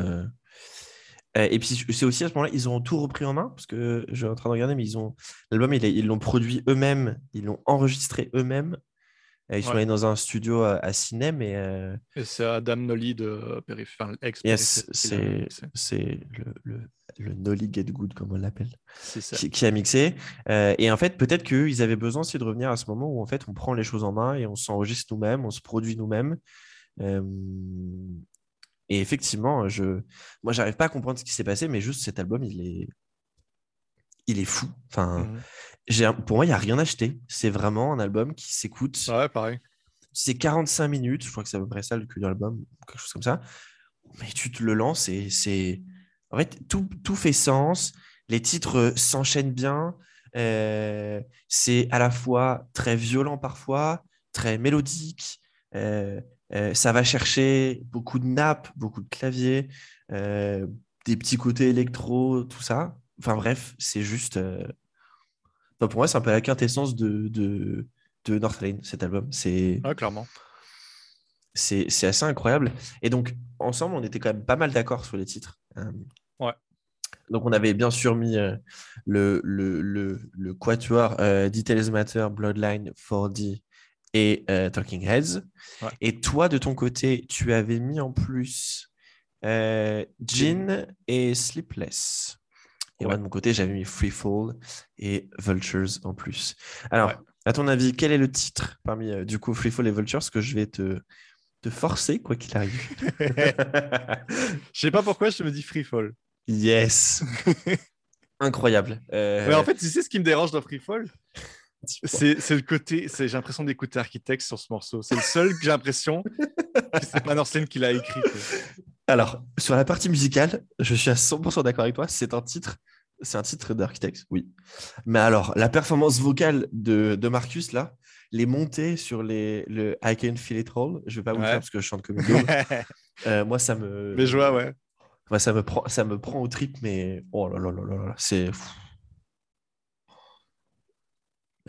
Et puis c'est aussi à ce moment-là, ils ont tout repris en main parce que je suis en train de regarder, mais ils ont l'album, ils l'ont produit eux-mêmes, ils l'ont enregistré eux-mêmes. Euh, ils sont allés dans un studio à, à Cinem et, euh, et c'est Adam Nolly de Périph... ex yes, c'est le, le, le, Nolly Get Good comme on l'appelle qui, qui, a mixé. Euh, et en fait peut-être qu'ils avaient besoin aussi de revenir à ce moment où en fait on prend les choses en main et on s'enregistre nous-mêmes on se produit nous-mêmes et effectivement je moi j'arrive pas à comprendre ce qui s'est passé mais juste cet album il est il est fou enfin mmh pour moi, il n'y a rien acheté. C'est vraiment un album qui s'écoute. Ouais, pareil. C'est 45 minutes, je crois que c'est à peu près ça le cul de l'album, quelque chose comme ça. Mais tu te le lances et c'est. En fait, tout, tout, fait sens. Les titres s'enchaînent bien. Euh, c'est à la fois très violent parfois, très mélodique. Euh, euh, ça va chercher beaucoup de nappes, beaucoup de claviers, des petits côtés électro, tout ça. Enfin bref, c'est juste pour moi, c'est un peu la quintessence de, de, de Northlane, cet album. C'est clairement. C'est assez incroyable. Et donc, ensemble, on était quand même pas mal d'accord sur les titres. Euh, ouais. Donc, on avait bien sûr mis euh, le, le, le, le, quatuor euh, Details Matter, Bloodline, 4D et Talking Heads. Et toi, de ton côté, tu avais mis en plus Jean et Sleepless. Et moi, de mon côté, j'avais mis Free Fall et Vultures en plus. Alors, à ton avis, quel est le titre parmi euh, du coup Free Fall et Vultures que je vais te, te forcer, quoi qu'il arrive? Je sais pas pourquoi je me dis Free Fall. Yes Incroyable. Euh... en fait, tu sais ce qui me dérange dans Free Fall c'est le côté, j'ai l'impression d'écouter Architect sur ce morceau. C'est le seul que j'ai l'impression que c'est pas Norslin qui l'a écrit. Alors, sur la partie musicale, je suis à 100% d'accord avec toi. C'est un titre C'est un titre d'Architects, oui. Mais alors, la performance vocale de, de Marcus, là, les montées sur les, le I Can Feel It All, je vais pas vous le Ouais. faire parce que je chante comme une. Euh, moi, ça me. Mais joie, ouais. Moi, ça me prend, ça me prend au trip, mais oh là là là là là, c'est.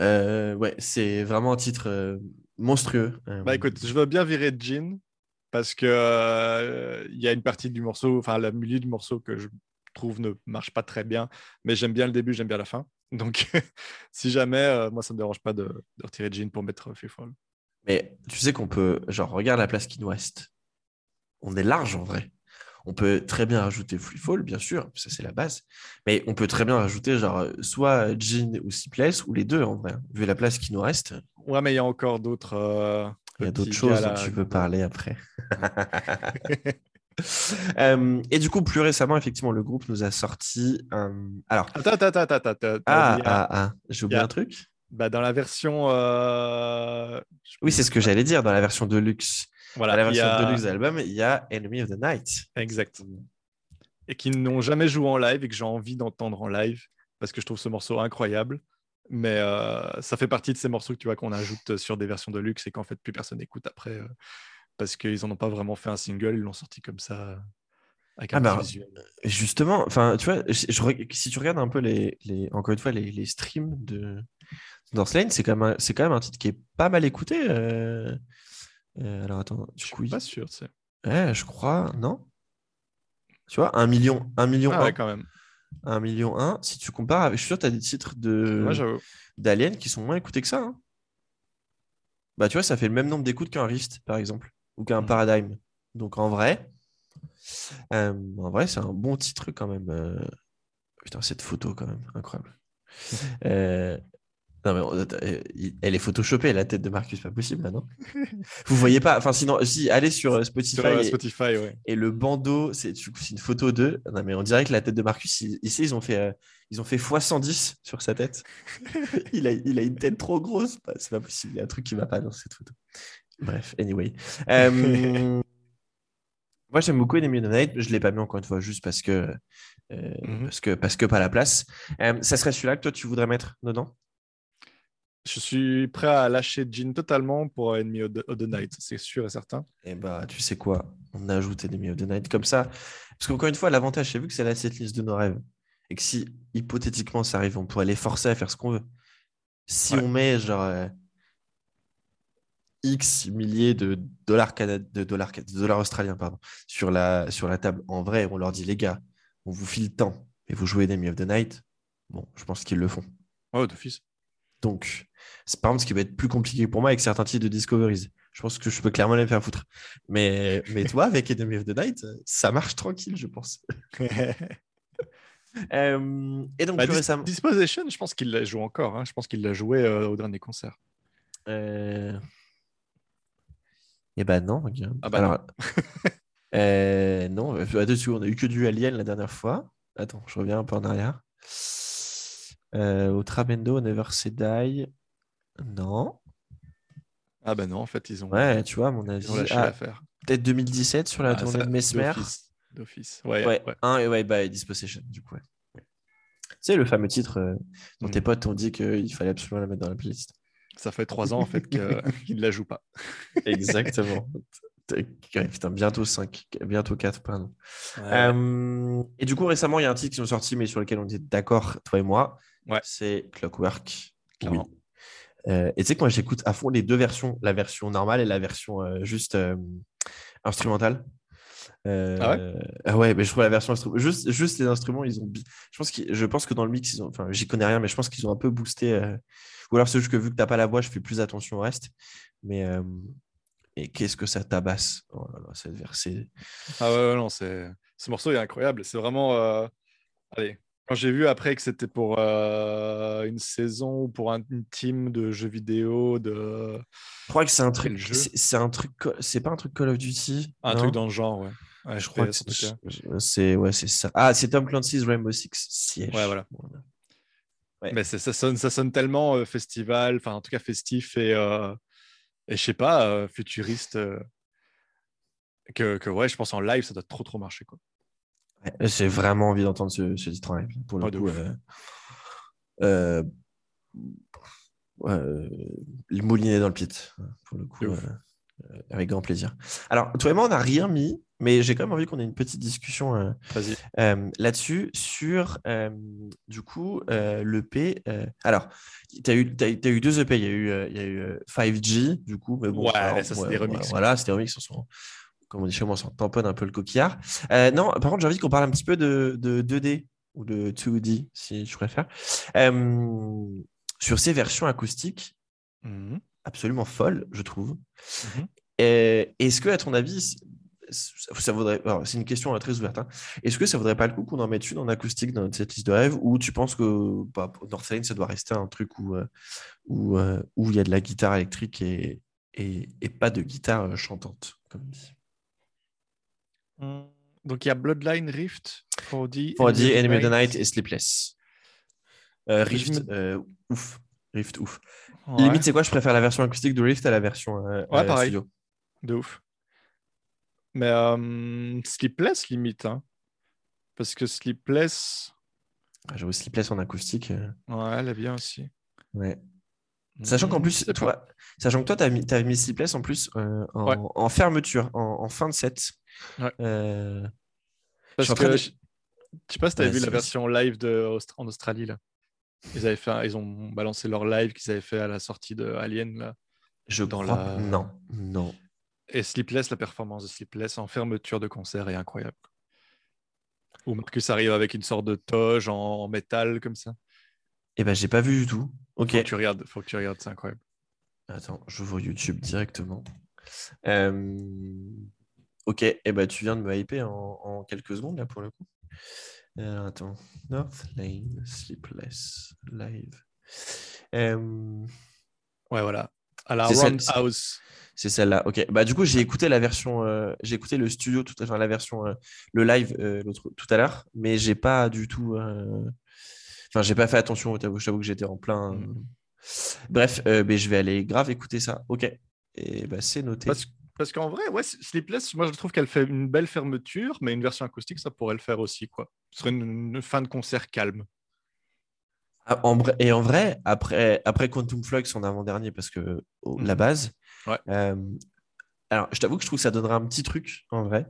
Euh, ouais, c'est vraiment un titre euh, monstrueux. Euh, Bah écoute, je veux bien virer Jean parce que euh, il y a une partie du morceau, enfin la milieu du morceau que je trouve ne marche pas très bien, mais j'aime bien le début, j'aime bien la fin. Donc si jamais, moi ça me dérange pas de, de retirer Jean pour mettre Fall. Mais tu sais qu'on peut, genre, regarde la place Kin-West. On est large en vrai. On peut très bien rajouter Free Fall, bien sûr, ça c'est la base. Mais on peut très bien rajouter, genre, euh, soit Jean ou Sleepless, ou les deux en vrai. Vu la place qui nous reste, Ouais, mais il y a encore d'autres. euh, il y a d'autres choses dont tu veux parler après. Euh, et du coup, plus récemment, effectivement, le groupe nous a sorti. un- Alors, Attends, attends, attends, attends. attends, ah, a- ah, ah, j'ai oublié a- un truc. bah, dans la version. euh, Oui, c'est ce que j'allais dire dans la version Deluxe. Voilà, la version a- Deluxe de l'album, il y a Enemy of the Night. Exact. Et qui n'ont jamais joué en live et que j'ai envie d'entendre en live parce que je trouve ce morceau incroyable. Mais euh, ça fait partie de ces morceaux que tu vois qu'on ajoute sur des versions de luxe et qu'en fait plus personne n'écoute après euh, parce qu'ils n'en ont pas vraiment fait un single, ils l'ont sorti comme ça euh, avec un Ah, bah, visuel. Justement, enfin, tu vois, je- je reg- si tu regardes un peu les, les encore une fois, les, les streams de North Lane, c'est quand même, c'est quand même un titre qui est pas mal écouté. euh. Euh, alors attends, Je du coup, suis il- pas sûr, tu sais. ouais, je crois, non? Tu vois, un million, un million, Ah un, ouais, quand même. un million un. Si tu compares, avec, je suis sûr, tu as des titres de d'Alien qui sont moins écoutés que ça. hein. Bah, tu vois, ça fait le même nombre d'écoutes qu'un Rift, par exemple, ou qu'un Mhm. Paradigm. Donc, en vrai, euh, en vrai, c'est un bon titre quand même. euh. Putain, cette photo, quand même, incroyable. Euh, Non, mais on- euh, elle est photoshopée, la tête de Marcus, pas possible, là, non Vous voyez pas Enfin, sinon, si, allez sur euh, Spotify Sur euh, et, Spotify, ouais. et le bandeau, c'est une photo d'eux. Non, mais on dirait que la tête de Marcus, ici, ils ont fait, euh, ils ont fait x110 sur sa tête. il, a, il a une tête trop grosse. Bah, c'est pas possible. Il y a un truc qui va pas dans cette photo. Bref, anyway. Euh, moi, j'aime beaucoup Enemy of the Night. Je l'ai pas mis encore une fois juste parce que, euh, Mhm. parce que, parce que pas la place. Euh, ça serait celui-là que toi, tu voudrais mettre dedans? Je suis prêt à lâcher Jean totalement pour Enemy of the, of the Night, c'est sûr et certain. Et bah, tu sais quoi On ajoute Enemy of the Night comme ça. Parce qu'encore une fois, l'avantage, c'est vu que c'est la setlist de nos rêves. Et que si hypothétiquement ça arrive, on pourrait les forcer à faire ce qu'on veut. Si Ouais. on met genre euh, X milliers de dollars, de dollars, de dollars australiens pardon, sur, la, sur la table, en vrai, on leur dit les gars, on vous file le temps et vous jouez Enemy of the Night, bon, je pense qu'ils le font. Oh, d'office. Donc, c'est par exemple ce qui va être plus compliqué pour moi avec certains titres de Discoveries. Je pense que je peux clairement les faire foutre. Mais, mais toi, avec Enemy of the Night, ça marche tranquille, je pense. Euh, et donc, Bah, plus récemment. Disposition, je pense qu'il la joue encore. hein. Je pense qu'il l'a joué euh, au dernier concert. Euh... Eh ben non, regarde. Ah bah Alors, euh, non, euh, attends, dessus, on a eu que du Alien la dernière fois. Attends, je reviens un peu en arrière. Euh, au Trabendo, Never Say Die. Non. Ah ben non, en fait, ils ont, Ouais, tu vois, à mon avis. ont ah. Peut-être 2017 sur la Ah, tournée ça, de Mesmer. D'office. Ouais, Ouais, ouais. un et ouais, bah, Dispossession, du coup. Ouais. Ouais. Tu sais, le fameux titre euh, dont tes Mm. potes t'ont dit qu'il fallait absolument la mettre dans la playlist. Ça fait trois ans en fait que- qu'il ne la joue pas. Exactement. Putain, bientôt 5, bientôt 4, pardon. Euh, et du coup, récemment, il y a un titre qui sont sortis, mais sur lequel on était d'accord, toi et moi. Ouais. C'est Clockwork. Clairement. Oui. Euh, et tu sais que moi, j'écoute à fond les deux versions, la version normale et la version euh, juste euh, instrumentale. Ah ouais? ah ouais, mais je trouve la version juste, juste les instruments, ils ont. Je pense, qu'ils- je pense que dans le mix, ils ont. Enfin, j'y connais rien, mais je pense qu'ils ont un peu boosté. Ou alors c'est juste que vu que t'as pas la voix, je fais plus attention au reste. Mais et qu'est-ce que ça tabasse? Oh là là, cette versée. Ah ouais, ouais, non, c'est... ce morceau est incroyable. C'est vraiment. Allez, quand j'ai vu après que c'était pour euh, une saison ou pour un- une team de jeux vidéo, de... Je crois que c'est un truc. C'est un truc. C'est pas un truc Call of Duty. un truc dans le genre, ouais. Ouais, Je crois que c'est- ouais, c'est ça. Ah, c'est Tom Clancy's Rainbow Six Siege. Ouais, voilà. Ouais. Mais ça sonne, ça sonne tellement euh, festival, enfin en tout cas festif et, euh, et je sais pas, futuriste, que, que ouais, je pense en live ça doit trop trop marcher quoi. Ouais, J'ai vraiment envie d'entendre ce, ce titre en live. Pour le Ouais, coup, euh, euh, ouais, euh, le moulinet dans le pit. Pour le coup, euh, avec grand plaisir. Alors, toi et moi, on n'a rien mis, mais j'ai quand même envie qu'on ait une petite discussion euh, là-dessus sur du coup l'EP. alors, tu as eu, t'as, eu deux EP. Il y a eu, y a eu euh, 5G, du coup, mais bon, Ouais, alors, ça, c'est des remixes. Voilà, c'était des remixes. on Comme on dit chez moi, on s'en tamponne un peu le coquillard. Euh, non, par contre, j'ai envie qu'on parle un petit peu de, de 2D ou de 2D, si tu préfères, euh, sur ces versions acoustiques Mhm. absolument folles, je trouve. Mhm. Euh, Est-ce que, à ton avis, ça ça vaudrait. C'est une question très ouverte. hein. Est-ce que ça vaudrait pas le coup qu'on en mette une en acoustique dans cette liste de rêves ou tu penses que bah, ça doit rester un truc où euh, où, où il y a de la guitare électrique et, et, et pas de guitare chantante, comme dit? Mm. Donc il y a Bloodline Rift, 4D, For the Enemy of the Night. Et Sleepless. Euh, Rift, euh, ouf. Rift, ouf. Ouais, Limite, c'est quoi Je préfère la version acoustique de Rift à la version euh, Ouais, euh, pareil. studio. de ouf. Mais Sleepless limite, hein. Parce que Sleepless, Ah, J'avoue, Sleepless en acoustique. ouais, elle est bien aussi. ouais. Sachant qu'en Mm, plus, toi, sachant que toi, tu as mis, t'as mis Sleepless en plus en, Ouais. en fermeture, en, en fin de set. Ouais. Euh, Parce train que de- je je sais pas si tu avais vu la version live de en Australie là. Ils avaient fait, un- ils ont balancé leur live qu'ils avaient fait à la sortie de Alien là. je Dans crois. la- Non, non. Et Sleepless, la performance de Sleepless en fermeture de concert est incroyable. Où Marcus arrive avec une sorte de toge en, en métal comme ça. Eh ben, j'ai pas vu du tout. Ok. Faut que tu regardes, faut que tu regardes, c'est incroyable. Attends, j'ouvre YouTube directement. Euh, Ok, eh ben, tu viens de me hyper en, en quelques secondes là pour le coup. Euh, attends, North Lane, Sleepless, Live. Euh, Ouais, voilà. À la Roundhouse. C'est celle-là. Ok. Bah du coup j'ai écouté la version, euh, j'ai écouté le studio tout à l'heure, la version, euh, le live euh, l'autre- tout à l'heure, mais j'ai pas du tout. Enfin j'ai pas fait attention. Je t'avoue que j'étais en plein. Mm. Bref, mais je vais aller grave écouter ça. Ok. Et bah c'est noté. Parce, parce qu'en vrai, ouais, Sleepless, moi je trouve qu'elle fait une belle fermeture, mais une version acoustique, ça pourrait le faire aussi. quoi. Ce serait une, une fin de concert calme. Ah, en et en vrai, après, après Quantum Flux en avant-dernier, parce que oh, la Mhm. base. Ouais. euh, alors, je t'avoue que je trouve que ça donnerait un petit truc, en vrai.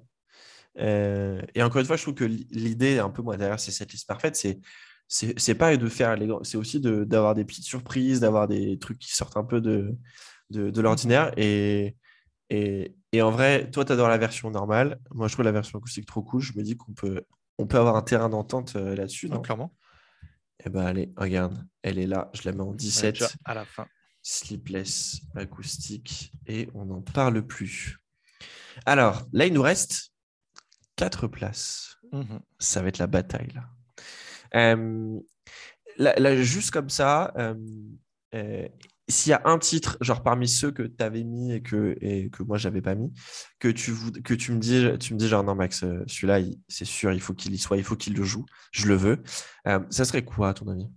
Euh, et encore une fois, je trouve que l'idée, un peu moi, derrière ces cette liste parfaite, c'est c'est pas de faire les c'est aussi de- d'avoir des petites surprises, d'avoir des trucs qui sortent un peu de, de, de l'ordinaire. Et, et, et en vrai, toi, tu adores la version normale. Moi, je trouve la version acoustique trop cool. Je me dis qu'on peut, on peut avoir un terrain d'entente euh, là-dessus. Non, non? clairement. eh ben allez, regarde, elle est là, je la mets en On est 17, déjà à la fin. sleepless, acoustique, et on n'en parle plus. Alors, là, il nous reste quatre places. Mhm. Ça va être la bataille, là. Euh, là, là, juste comme ça, euh, euh, s'il y a un titre, genre parmi ceux que tu avais mis et que, et que moi, j'avais pas mis, que tu, que tu me dis, tu me dis genre, non, Max, euh, celui-là, il- c'est sûr, il faut qu'il y soit, il faut qu'il le joue, je le veux. Euh, ça serait quoi, à ton avis?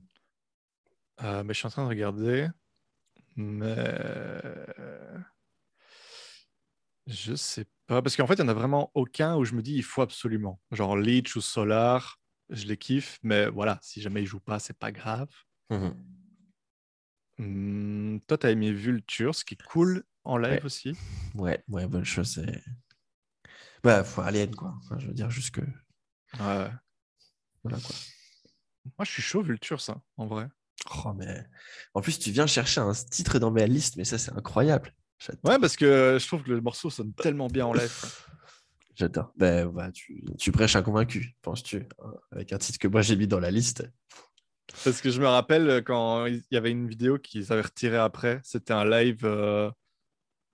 Euh, mais je suis en train de regarder. Mais. Je sais pas. Parce qu'en fait, il n'y en a vraiment aucun où je me dis il faut absolument. Genre Leech ou Solar, je les kiffe. Mais voilà, si jamais ils jouent pas, c'est pas grave. Mhm. Hmm, toi, tu as aimé Vulture, ce qui est cool en live Ouais. aussi. Ouais, ouais, bonne chose. C'est... Bah, faut Alien, quoi. Enfin, je veux dire, juste que. Ouais. Voilà, quoi. Moi, je suis chaud Vulture, ça, en vrai. Oh, mais. En plus, tu viens chercher un titre dans ma liste, mais ça, c'est incroyable. J'adore. Ouais, parce que je trouve que le morceau sonne tellement bien en live. J'adore. Ben, bah, tu, tu prêches un convaincu, penses-tu hein, Avec un titre que moi, j'ai mis dans la liste. Parce que je me rappelle euh, quand il y avait une vidéo qu'ils avaient retirée après, c'était un live, euh,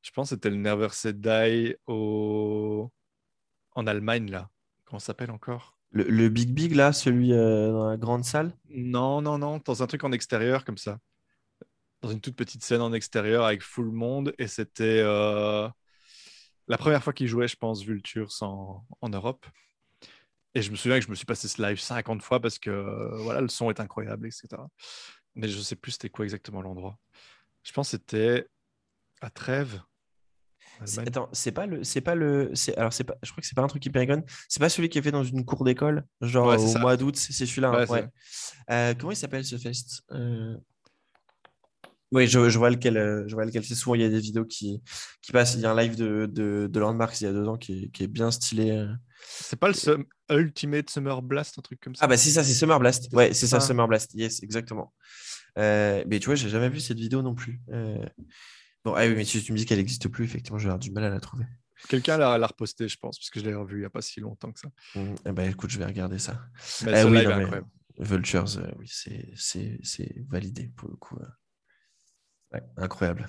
je pense que c'était le Never Say Die au... en Allemagne, là. Comment ça s'appelle encore? Le, le Big Big, là, celui euh, dans la grande salle? Non, non, non, dans un truc en extérieur comme ça. Dans une toute petite scène en extérieur avec full monde. Et c'était euh, la première fois qu'ils jouaient, je pense, Vultures en, en Europe. Et je me souviens que je me suis passé ce live 50 fois parce que euh, voilà, le son est incroyable, etc. Mais je sais plus c'était quoi exactement l'endroit. Je pense que c'était à Trèves. Attends, c'est pas le, c'est pas le, c'est alors c'est pas, je crois que c'est pas un truc Hyperion. C'est pas celui qui est fait dans une cour d'école, genre Ouais, au ça. mois d'août. C'est celui-là. hein, Ouais, c'est ouais. Euh, comment il s'appelle ce fest Euh, Oui, je, je vois lequel, euh, je vois lequel. C'est souvent il y a des vidéos qui, qui passent. Il y a un live de, de, de Landmarks il y a deux ans qui est, qui est bien stylé. euh. C'est pas le Sum- Ultimate Summer Blast, un truc comme ça? Ah bah c'est ça, c'est Summer Blast. Ouais, c'est ça, ça. Summer Blast. Yes, exactement. Euh, mais tu vois, j'ai jamais vu cette vidéo non plus. Euh, Bon, ah oui, mais si tu me dis qu'elle n'existe plus, effectivement, je vais avoir du mal à la trouver. Quelqu'un l'a l'a reposté, je pense, parce que je l'ai revu il n'y a pas si longtemps que ça. Hum, eh ben, écoute, je vais regarder ça. Mais Ah ce oui, non, mais-. Vultures, euh, oui, c'est, c'est, c'est validé pour le coup. euh. Ouais, incroyable.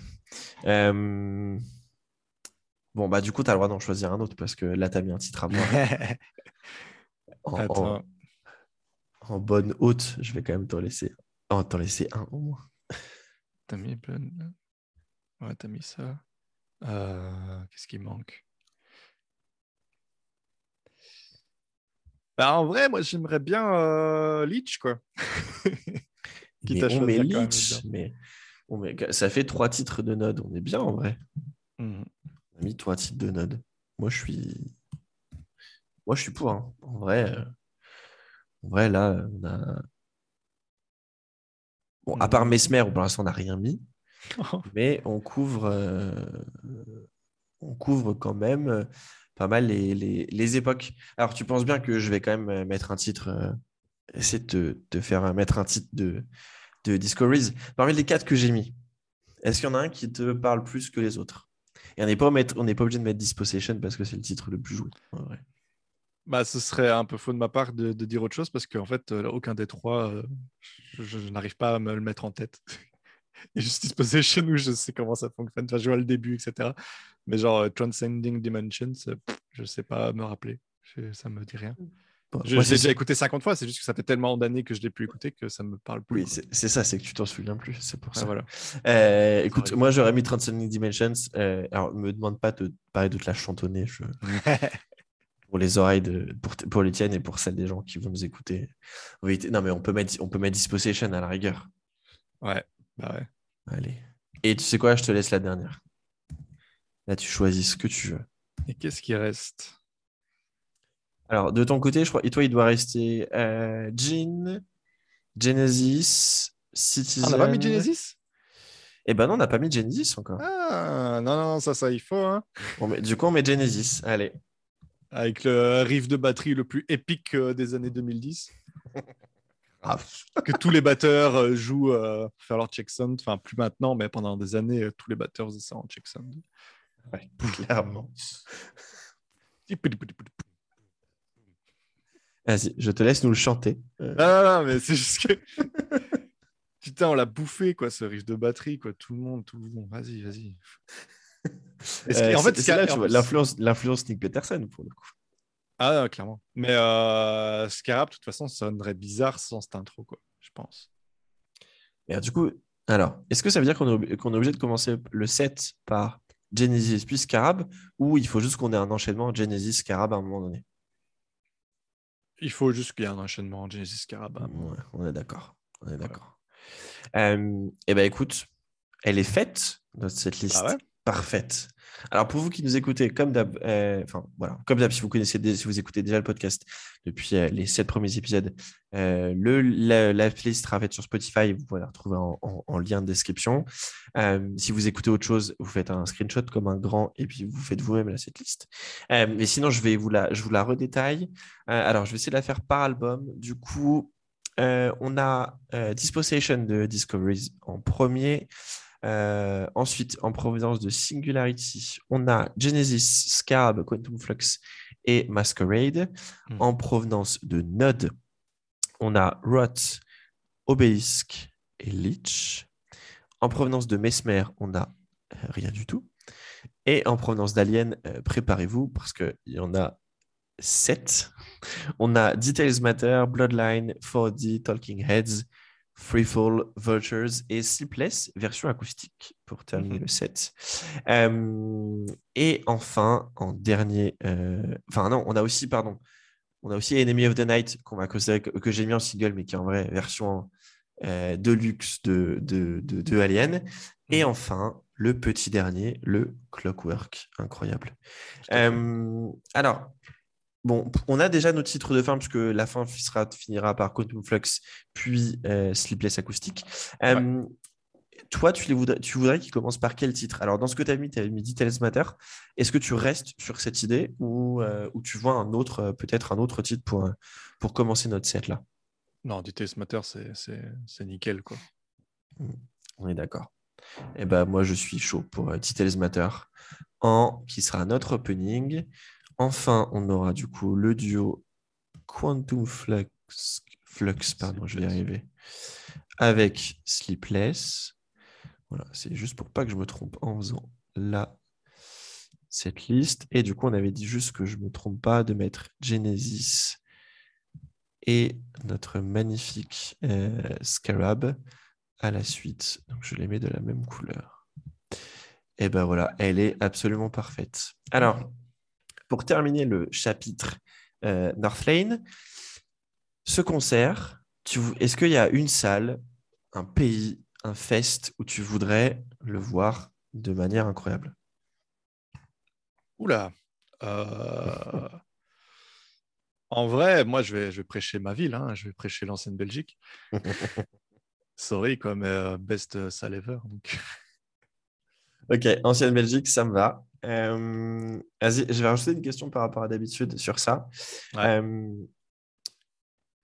Euh, Bon, bah, du coup, tu as le droit d'en choisir un autre parce que là, tu as mis un titre à moi. En, en- bonne haute, je vais quand même t'en laisser, oh, t'en laisser un au moins. T'as mis plein. Ouais, t'as mis ça. Euh, Qu'est-ce qui manque? Bah, En vrai, moi, j'aimerais bien euh, Leech, quoi. Quitte Mais à on met Leech, mais ça fait trois titres de Node. On est bien en vrai. Mhm. On a mis trois titres de Node. Moi, je suis. Moi, je suis pour. hein. En vrai, euh, en vrai, là, on a. Bon, à part Mhm. Mesmer, où pour l'instant, on n'a rien mis, mais on couvre, euh, on couvre quand même euh, pas mal les, les- les époques. Alors, tu penses bien que je vais quand même mettre un titre, euh, essayer de te, te faire mettre un titre de, de Discoveries. Parmi les quatre que j'ai mis, est-ce qu'il y en a un qui te parle plus que les autres? Et on n'est pas, mettre- on n'est pas obligé de mettre Dispossession parce que c'est le titre le plus joué. en vrai. Bah, ce serait un peu faux de ma part de, de dire autre chose parce qu'en fait, euh, aucun des trois, euh, je, je n'arrive pas à me le mettre en tête. Et Justice Possession, où je sais comment ça fonctionne. Enfin, je vois le début, etc. Mais genre euh, Transcending Dimensions, pff, je sais pas me rappeler. Je- ça me dit rien. Je, c'est- déjà écouté 50 fois, c'est juste que ça fait tellement d'années que je l'ai plus écouté que ça me parle plus. Oui, c'est ça, c'est que tu t'en souviens plus, c'est pour Ah, ça. voilà. Euh, écoute, moi j'aurais mis Transcending Dimensions. Euh, alors, me demande pas de pareil de te la chantonner je- pour les oreilles de pour, pour les tiennes et pour celles des gens qui vont nous écouter. Non, mais on peut mettre on peut mettre Dispossession à la rigueur. ouais, bah ouais. Allez. Et tu sais quoi, je te laisse la dernière. Là, tu choisis ce que tu veux. Et qu'est-ce qui reste? Alors, de ton côté, je crois, et toi, il doit rester euh, Jean, Genesis, Ah, Citizen. On n'a pas mis Genesis? Eh ben non, on n'a pas mis Genesis encore. Ah, non, non, ça, ça, il faut. Hein. On met- du coup, on met Genesis. Allez. Avec le riff de batterie le plus épique euh, des années 2010. que tous les batteurs euh, jouent euh, pour faire leur check sound. Enfin, plus maintenant, mais pendant des années, tous les batteurs faisaient ça en check sound. Ouais, clairement. Vas-y, je te laisse nous le chanter. Euh, Non, non, non, mais c'est juste que. Putain, on l'a bouffé, quoi, ce riff de batterie, quoi. Tout le monde, tout le monde. Vas-y, vas-y. Euh, en fait, c'est- là, tu vois, l'influence, l'influence Nick Peterson pour le coup. Ah, non, clairement. Mais euh, Scarab, de toute façon, sonnerait bizarre sans cette intro, quoi, je pense. Et du coup, alors, est-ce que ça veut dire qu'on est, qu'on est obligé de commencer le set par Genesis puis Scarab ou il faut juste qu'on ait un enchaînement Genesis Scarab à un moment donné? Il faut juste qu'il y ait un enchaînement Genesis Scarab. hein. Ouais, On est d'accord. On est d'accord. Euh, eh ben écoute, elle est faite notre cette liste Ah ouais? parfaite. Alors pour vous qui nous écoutez, comme d'hab, euh, voilà, comme d'hab, si vous connaissez, si vous écoutez déjà le podcast depuis euh, les sept premiers épisodes, euh, le la, la playlist sera faite sur Spotify, vous pouvez la retrouver en, en- en lien de description. Si vous écoutez autre chose, vous faites un screenshot comme un grand et puis vous faites vous-même cette liste. Mais sinon, je vais vous la, je vous la redétaille. Alors je vais essayer de la faire par album. Du coup. On a Dispossession de Discoveries en premier. Euh, ensuite, en provenance de Singularity, on a Genesis, Scarab, Quantum Flux et Masquerade. Hmm. En provenance de Node, on a Rot, Obelisk et Leech. En provenance de Mesmer, on a euh, rien du tout. Et en provenance d'Alien, euh, préparez-vous parce qu'il y en a 7. On a Details Matter, Bloodline, 4D, Talking Heads, Freefall, Vultures et Sleepless, version acoustique pour terminer le set. Euh, et enfin, en dernier, euh, enfin non, on a aussi, pardon, on a aussi Enemy of the Night qu'on va considérer que, que j'ai mis en single, mais qui est en vrai version euh, deluxe de, de, de, de Alien. Et Mhm. enfin, le petit dernier, le Clockwork. Incroyable. Alors, bon, on a déjà nos titres de fin, puisque la fin sera, finira par Quantum Flux, puis euh, Sleepless Acoustic. Euh, toi, tu, les voudrais, tu voudrais qu'ils commencent par quel titre? Alors, dans ce que tu as mis, tu as mis Details Matter. Est-ce que tu restes sur cette idée ou, ou tu vois un autre, peut-être un autre titre pour, pour commencer notre set là? Non, Details Matter, c'est nickel. quoi. On est d'accord. Et eh ben, moi, je suis chaud pour euh, Details Matter, en, qui sera notre opening. Enfin, on aura du coup le duo Quantum Flux, Flux pardon, je vais y arriver, avec Sleepless. Voilà, c'est juste pour pas que je me trompe en faisant là cette liste. Et du coup, on avait dit juste que je ne me trompe pas de mettre Genesis et notre magnifique euh, Scarab à la suite. Donc je les mets de la même couleur. Et ben voilà, elle est absolument parfaite. Alors, pour terminer le chapitre euh, North Lane, ce concert, est-ce qu'il y a une salle, un pays, un fest où tu voudrais le voir de manière incroyable? Oula euh, En vrai, moi, je vais, je vais prêcher ma ville, hein. je vais prêcher l'ancienne Belgique. Sorry, comme euh, best euh, ever. Ok, ancienne Belgique, ça me va. Euh, vas-y, je vais rajouter une question par rapport à d'habitude sur ça.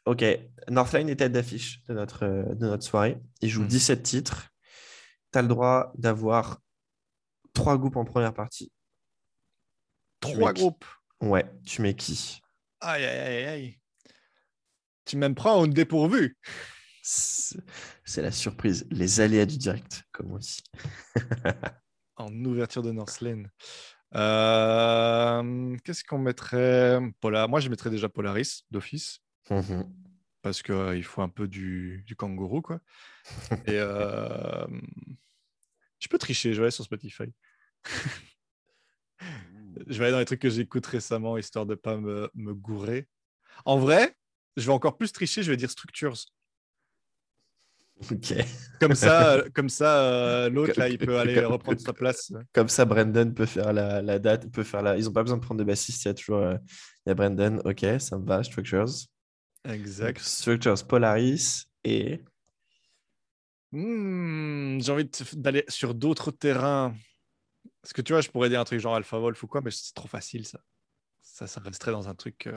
ok, Northline est tête d'affiche de notre, de notre soirée? Il joue 17 mmh. titres. Tu as le droit d'avoir trois groupes en première partie. Trois groupes? Ouais, tu mets qui? Aïe, aïe, aïe, aïe. Tu me prends au dépourvu. C'est la surprise, les aléas du direct, comme on dit. en ouverture de Northlane. Euh, qu'est-ce qu'on mettrait? Moi, je mettrais déjà Polaris d'office. Mhm. Parce qu'il euh, faut un peu du, du kangourou. Quoi. Et euh, je peux tricher, je vais aller sur Spotify. je vais aller dans les trucs que j'écoute récemment, histoire de ne pas me, me gourer. En vrai, je vais encore plus tricher, je vais dire Structures. Comme ça, euh, comme ça euh, l'autre, là, il peut aller reprendre sa place. Comme ça, Brandon peut faire la, date, peut faire la... Ils n'ont pas besoin de prendre de bassiste, il y a toujours euh, il y a Brandon. Ok, ça me va, Structures. Exact. structures, Polaris et... Hmm, j'ai envie d'aller sur d'autres terrains. Parce que tu vois, je pourrais dire un truc genre Alpha Wolf ou quoi, mais c'est trop facile, ça. Ça, ça resterait dans un truc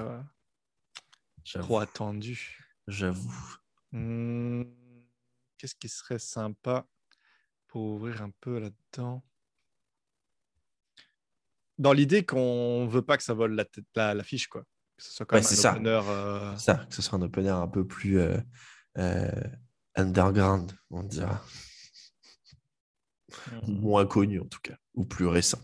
trop attendu. J'avoue. Hmm qu'est-ce qui serait sympa pour ouvrir un peu là-dedans? Dans l'idée qu'on veut pas que ça vole la, tête, la, fiche, quoi. Que ce soit quand même un opener. Euh, ça, que ce soit un opener un peu plus euh, euh, underground, on dira. Mmh. Moins connu en tout cas, ou plus récent.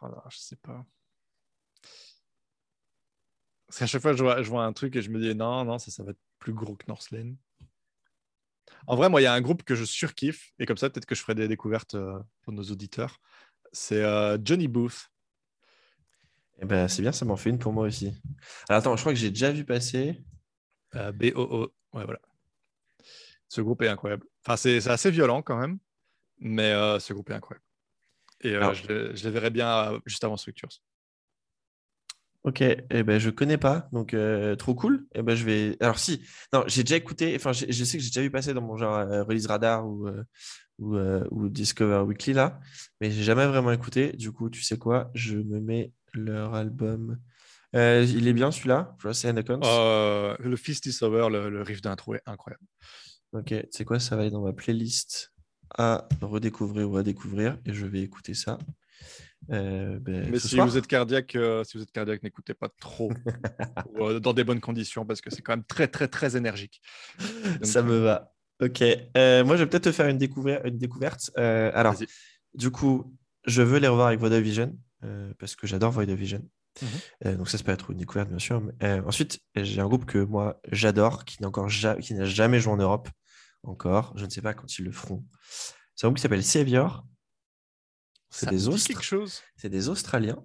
Oh là, je sais pas. Parce qu'à chaque fois, je vois, je vois, un truc et je me dis non, non, ça, ça va être plus gros que Northlane. En vrai, moi, il y a un groupe que je surkiffe et comme ça, peut-être que je ferai des découvertes euh, pour nos auditeurs. C'est euh, Johnny Booth. Eh ben, c'est bien, ça m'en fait une pour moi aussi. Alors attends, je crois que j'ai déjà vu passer. Euh, B-O-O. Ouais, voilà. Ce groupe est incroyable. Enfin, c'est assez violent quand même, mais ce groupe est incroyable. Et je, je, les verrai bien juste avant Structures. Ok, eh ben, je connais pas, donc euh, trop cool. Eh ben, je vais. Alors, si, non, j'ai déjà écouté, enfin, je, sais que j'ai déjà vu passer dans mon genre euh, Release Radar ou, euh, ou, ou, Discover Weekly là, mais j'ai jamais vraiment écouté. Du coup, tu sais quoi, je me mets leur album. il est bien celui-là, Le Fist is Over, le, le riff d'intro est incroyable. Ok, tu sais quoi, ça va aller dans ma playlist à redécouvrir ou à découvrir et je vais écouter ça euh, ben, Mais si vous êtes cardiaque, euh, si vous êtes cardiaque, n'écoutez pas trop euh, dans des bonnes conditions parce que c'est quand même très très très énergique. Ça me va. Ok. moi, je vais peut-être te faire une, découverte. Une découverte. alors, du coup, je veux les revoir avec Void Vision parce que j'adore Void Vision. Mhm. donc ça, ça peut être une découverte, bien sûr. ensuite, j'ai un groupe que moi j'adore, qui n'a n'a jamais joué en Europe encore. Je ne sais pas quand ils le feront. C'est un groupe qui s'appelle Savior. C'est des, des Australiens.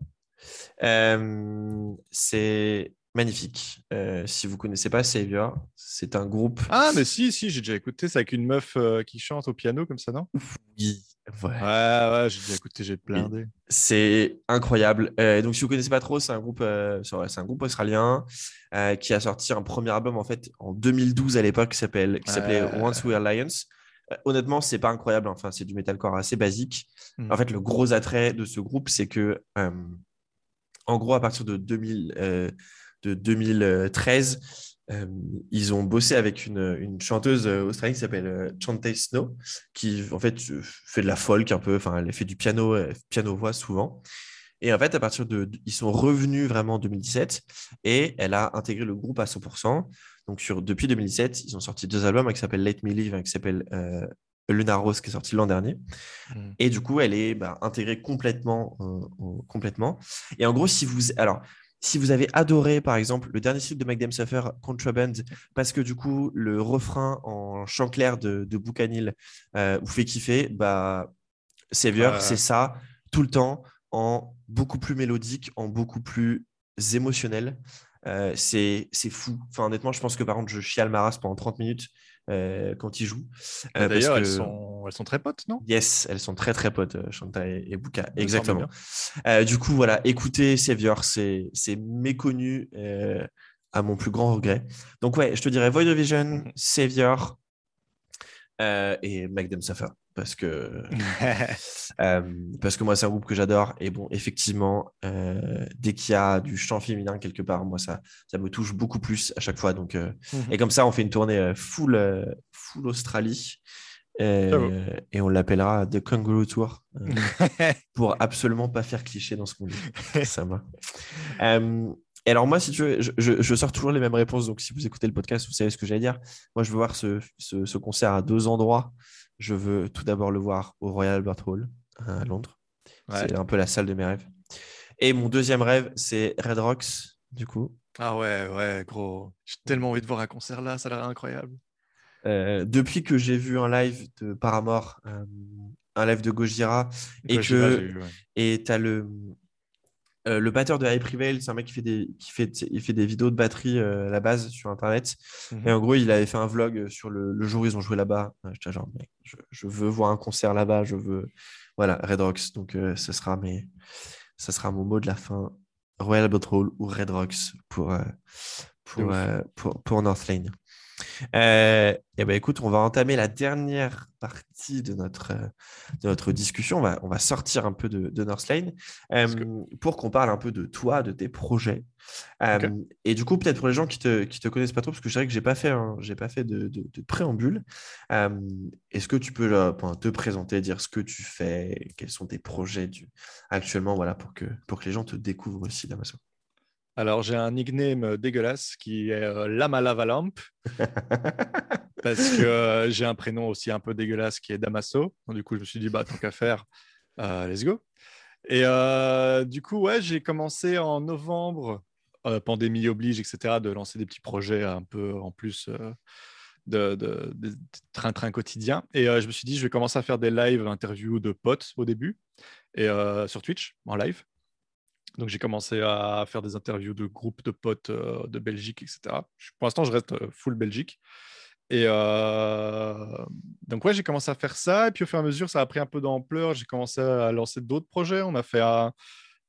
Euh, c'est magnifique. Euh, si vous connaissez pas Savior, c'est un groupe. Ah, mais si, si, j'ai déjà écouté. C'est avec une meuf euh, qui chante au piano comme ça, non? Oui. Ouais, ouais, j'ai déjà écouté, j'ai blindé. C'est incroyable. Euh, donc, si vous connaissez pas trop, c'est un groupe, c'est un groupe australien qui a sorti un premier album en fait en 2012 à l'époque qui s'appelle qui s'appelait Once We Are Lions. Honnêtement, c'est pas incroyable. Enfin, c'est du metalcore assez basique. Hmm. En fait, le gros attrait de ce groupe, c'est que en gros, à partir de 2000, de 2013, euh, ils ont bossé avec une, chanteuse euh, australienne qui s'appelle euh, Chante Snow, qui en fait fait de la folk un peu, enfin elle fait du piano, piano voix souvent. Et en fait, à partir de, ils sont revenus vraiment en 2017 et elle a intégré le groupe à 100%. Donc sur, depuis 2017, ils ont sorti deux albums qui s'appellent Let Me Live et qui s'appelle Lunar Rose qui est sorti l'an dernier. Mm. Et du coup, elle est bah, intégrée complètement, complètement. Et en gros, si vous, alors si vous avez adoré, par exemple, le dernier site de Them Suffer, Contraband, parce que du coup, le refrain en chant clair de, de Boucanil euh, vous fait kiffer, bah, Savior, c'est ça, tout le temps, en beaucoup plus mélodique, en beaucoup plus émotionnel. Euh, c'est fou. Enfin, honnêtement, je pense que par contre, je chiale ma race pendant 30 minutes euh, quand ils jouent. Euh, d'ailleurs, elles, sont... elles sont très potes, non? Yes, elles sont très très potes, Shanta et, et Buka. Exactement. du coup, voilà, écoutez Savior, c'est méconnu à mon plus grand regret. Donc, ouais, je te dirais Void of Vision, mhm. Savior et Make Them Suffer parce que, euh, parce que moi, c'est un groupe que j'adore. Et bon, effectivement, euh, dès qu'il y a du chant féminin quelque part, moi, ça, ça me touche beaucoup plus à chaque fois. Donc, euh, mhm. Et comme ça, on fait une tournée full, full Australie. et on l'appellera The Kangaroo Tour pour absolument pas faire cliché dans ce qu'on dit. ça va. Et alors, moi, si tu veux, je, je, sors toujours les mêmes réponses. Donc, si vous écoutez le podcast, vous savez ce que j'allais dire. Moi, je veux voir ce, ce, ce concert à deux endroits je veux tout d'abord le voir au Royal Albert Hall à Londres. C'est un peu la salle de mes rêves. Et mon deuxième rêve, c'est Red Rocks, du coup. Ah ouais, ouais, gros. J'ai tellement envie de voir un concert là, ça a l'air incroyable. Euh, depuis que j'ai vu un live de Paramore, euh, un live de Gojira, et que et tu as le, euh, le batteur de High Prevail, c'est un mec qui fait des, qui fait, il fait des vidéos de batterie euh, à la base sur Internet. Mhm. Et en gros, il avait fait un vlog sur le, jour où ils ont joué là-bas. J'étais genre, mec, je, veux voir un concert là-bas. Je veux. Voilà, Red Rocks. Donc, euh, ce sera, mes, ça sera mon mot de la fin. Royal Albert Hall ou Red Rocks pour, pour, pour, pour North Lane. Euh, et ben écoute, on va entamer la dernière partie de notre, euh, de notre discussion. On va, on va sortir un peu de, de Northlane euh, pour qu'on parle un peu de toi, de tes projets. Et du coup, peut-être pour les gens qui ne te, qui te connaissent pas trop, parce que je dirais que je n'ai pas fait, j'ai pas fait de, de, préambule, est-ce que tu peux te présenter, dire ce que tu fais, quels sont tes projets du, actuellement, voilà, pour que, pour que les gens te découvrent aussi, Damaso alors, j'ai un nickname dégueulasse qui est euh, Lama parce que euh, j'ai un prénom aussi un peu dégueulasse qui est Damaso. du coup, je me suis dit, bah, tant qu'à faire, euh, let's go. Et du coup, ouais, j'ai commencé en novembre, pandémie oblige, etc., de lancer des petits projets un peu en plus de, train-train quotidien. Et je me suis dit, je vais commencer à faire des live interviews de potes au début, et sur Twitch, en live. Donc j'ai commencé à faire des interviews de groupes de potes euh, de Belgique, etc. Pour l'instant, je reste euh, full Belgique. Et euh, donc ouais, j'ai commencé à faire ça. Et puis au fur et à mesure, ça a pris un peu d'ampleur. J'ai commencé à lancer d'autres projets. On a fait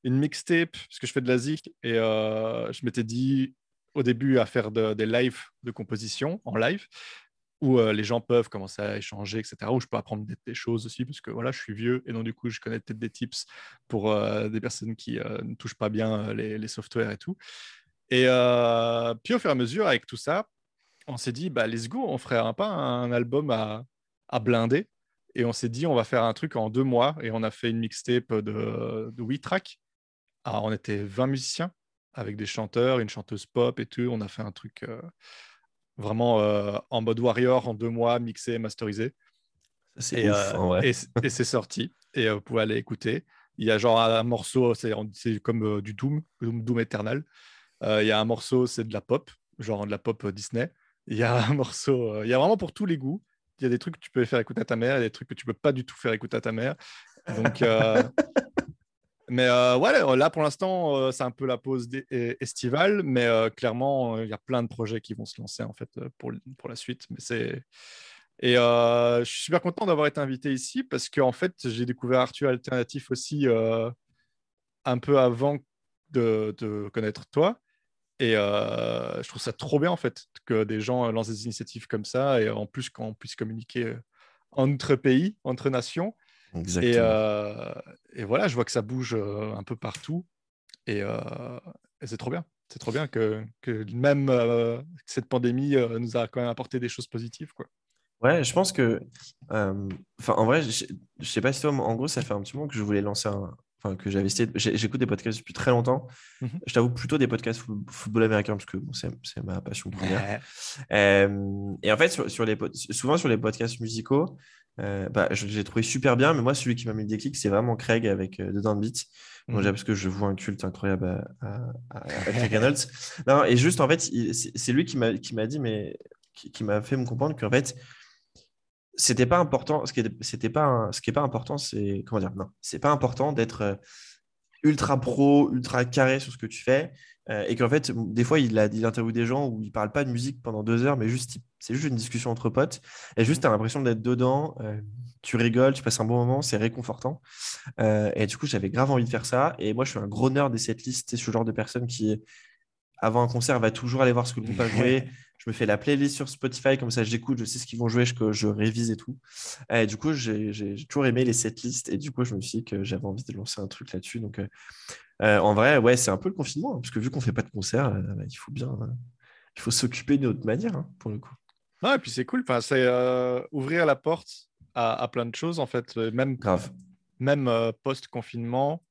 une mixtape, parce que je fais de la zik. Et je m'étais dit au début à faire des lives de composition en live où les gens peuvent commencer à échanger, etc. Où je peux apprendre des, choses aussi, parce que voilà, je suis vieux et donc du coup, je connais peut-être des tips pour des personnes qui ne touchent pas bien les, les, softwares et tout. Et puis au fur et à mesure, avec tout ça, on s'est dit, bah, let's go, on ferait un, pas un album à, à blinder. Et on s'est dit, on va faire un truc en deux mois. Et on a fait une mixtape de, de 8 tracks. Alors, on était 20 musiciens avec des chanteurs, une chanteuse pop et tout. On a fait un truc vraiment euh, en mode warrior en deux mois, mixé, masterisé. C'est et, euh, et, c'est sorti. Et euh, vous pouvez aller écouter. Il y a genre un morceau, c'est comme du Doom, Doom, Doom Eternal. il y a un morceau, c'est de la pop, genre de la pop Disney. Il y a un morceau, il y a vraiment pour tous les goûts. Il y a des trucs que tu peux faire écouter à ta mère, il y a des trucs que tu peux pas du tout faire écouter à ta mère. Donc, Mais euh, ouais, là pour l'instant, euh, c'est un peu la pause estivale, mais euh, clairement, euh, il y a plein de projets qui vont se lancer en fait euh, pour, pour la suite. Mais c'est et euh, je suis super content d'avoir été invité ici parce que en fait, j'ai découvert Arthur Alternatif aussi euh, un peu avant de, de connaître toi. Et euh, je trouve ça trop bien en fait que des gens lancent des initiatives comme ça et en plus qu'on puisse communiquer euh, entre pays, entre nations. Exactement. Et, euh, et voilà, je vois que ça bouge euh, un peu partout. Et, euh, et c'est trop bien. C'est trop bien que, que même euh, cette pandémie nous a quand même apporté des choses positives. Quoi. Ouais, je pense que. Enfin, en vrai, je, je sais pas si toi, en gros, ça fait un petit moment que je voulais lancer un. Enfin, que j'avais essayé. J'écoute des podcasts depuis très longtemps. Mhm. Je t'avoue plutôt des podcasts fo- football américain parce que bon, c'est ma passion première. Et en fait, sur, sur les, souvent sur les podcasts musicaux, euh, bah, je l'ai trouvé super bien, mais moi, celui qui m'a mis le déclic, c'est vraiment Craig avec euh, The Down Beat. Bon, Mhm. déjà parce que je vois un culte incroyable à, à, à- Craig Reynolds. Non, et juste, en fait, c'est lui qui m'a dit, mais qui, qui m'a fait me comprendre qu'en fait, c'était pas important. Ce qui c'était pas, un- ce qui est pas important, c'est comment dire, non, c'est pas important d'être euh, ultra pro, ultra carré sur ce que tu fais. Euh, et qu'en fait, des fois, il, a, il interviewe des gens où il parle pas de musique pendant deux heures, mais juste, c'est juste une discussion entre potes. Et juste, tu as l'impression d'être dedans. euh, tu rigoles, tu passes un bon moment, c'est réconfortant. Euh, et du coup, j'avais grave envie de faire ça. Et moi, je suis un gros nerd des setlists. C'est ce genre de personne qui, avant un concert, va toujours aller voir ce que le groupe a joué. Je me fais la playlist sur Spotify, comme ça j'écoute, je sais ce qu'ils vont jouer, je, révise et tout. Et du coup, j'ai j'ai toujours aimé les setlists et du coup, je me suis dit que j'avais envie de lancer un truc là-dessus. Donc, euh, euh, en vrai, ouais, c'est un peu le confinement, hein, parce que vu qu'on fait pas de concert, euh, bah, il faut bien, euh, il faut s'occuper d'une autre manière, hein, pour le coup. Ouais, et puis c'est cool. Enfin, c'est ouvrir la porte à, à plein de choses, en fait. Même, Grave. même euh, post-confinement,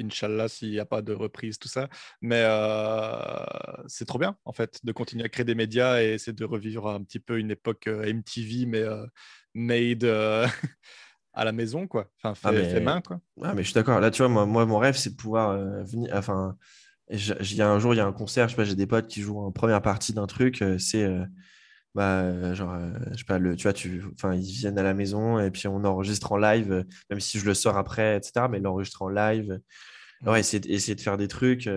Inch'Allah, s'il n'y a pas de reprise, tout ça. Mais euh, c'est trop bien, en fait, de continuer à créer des médias et essayer de revivre un petit peu une époque euh, MTV, mais euh, made à la maison, quoi. Enfin, fait, Ah, mais- fait main, quoi. Ah, mais je suis d'accord. Là, tu vois, moi, moi, mon rêve, c'est de pouvoir euh, venir. Enfin, il y a un jour, il y a un concert, je sais pas, j'ai des potes qui jouent en première partie d'un truc. euh, c'est euh, bah, genre, je sais pas, le, tu vois, tu, enfin, ils viennent à la maison et puis on enregistre en live, même si je le sors après, etc. Mais l'enregistrer en live. Ouais, essayer, de- essayer de faire des trucs.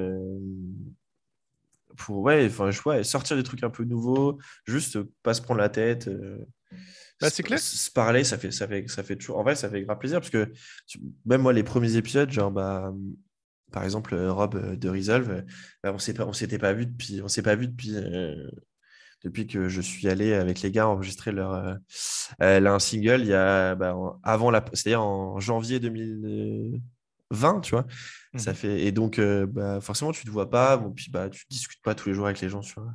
pour, ouais, enfin, je- ouais, sortir des trucs un peu nouveaux, juste pas se prendre la tête. Bah, c'est clair. Se, parler, ça fait, ça, fait, ça fait toujours. En vrai, ça fait grave plaisir parce que même moi, les premiers épisodes, genre, bah, par exemple, euh, Rob euh, de Resolve, euh, bah, on s'est on s'était pas vu depuis, on s'est pas vu depuis, euh, depuis que je suis allé avec les gars enregistrer leur, euh, là, un single il y a, bah, avant la, c'est-à-dire en janvier 2020, tu vois. Ça Mhm. fait, et donc, euh, bah, forcément, tu ne te vois pas, bon, puis bah, tu discutes pas tous les jours avec les gens sur,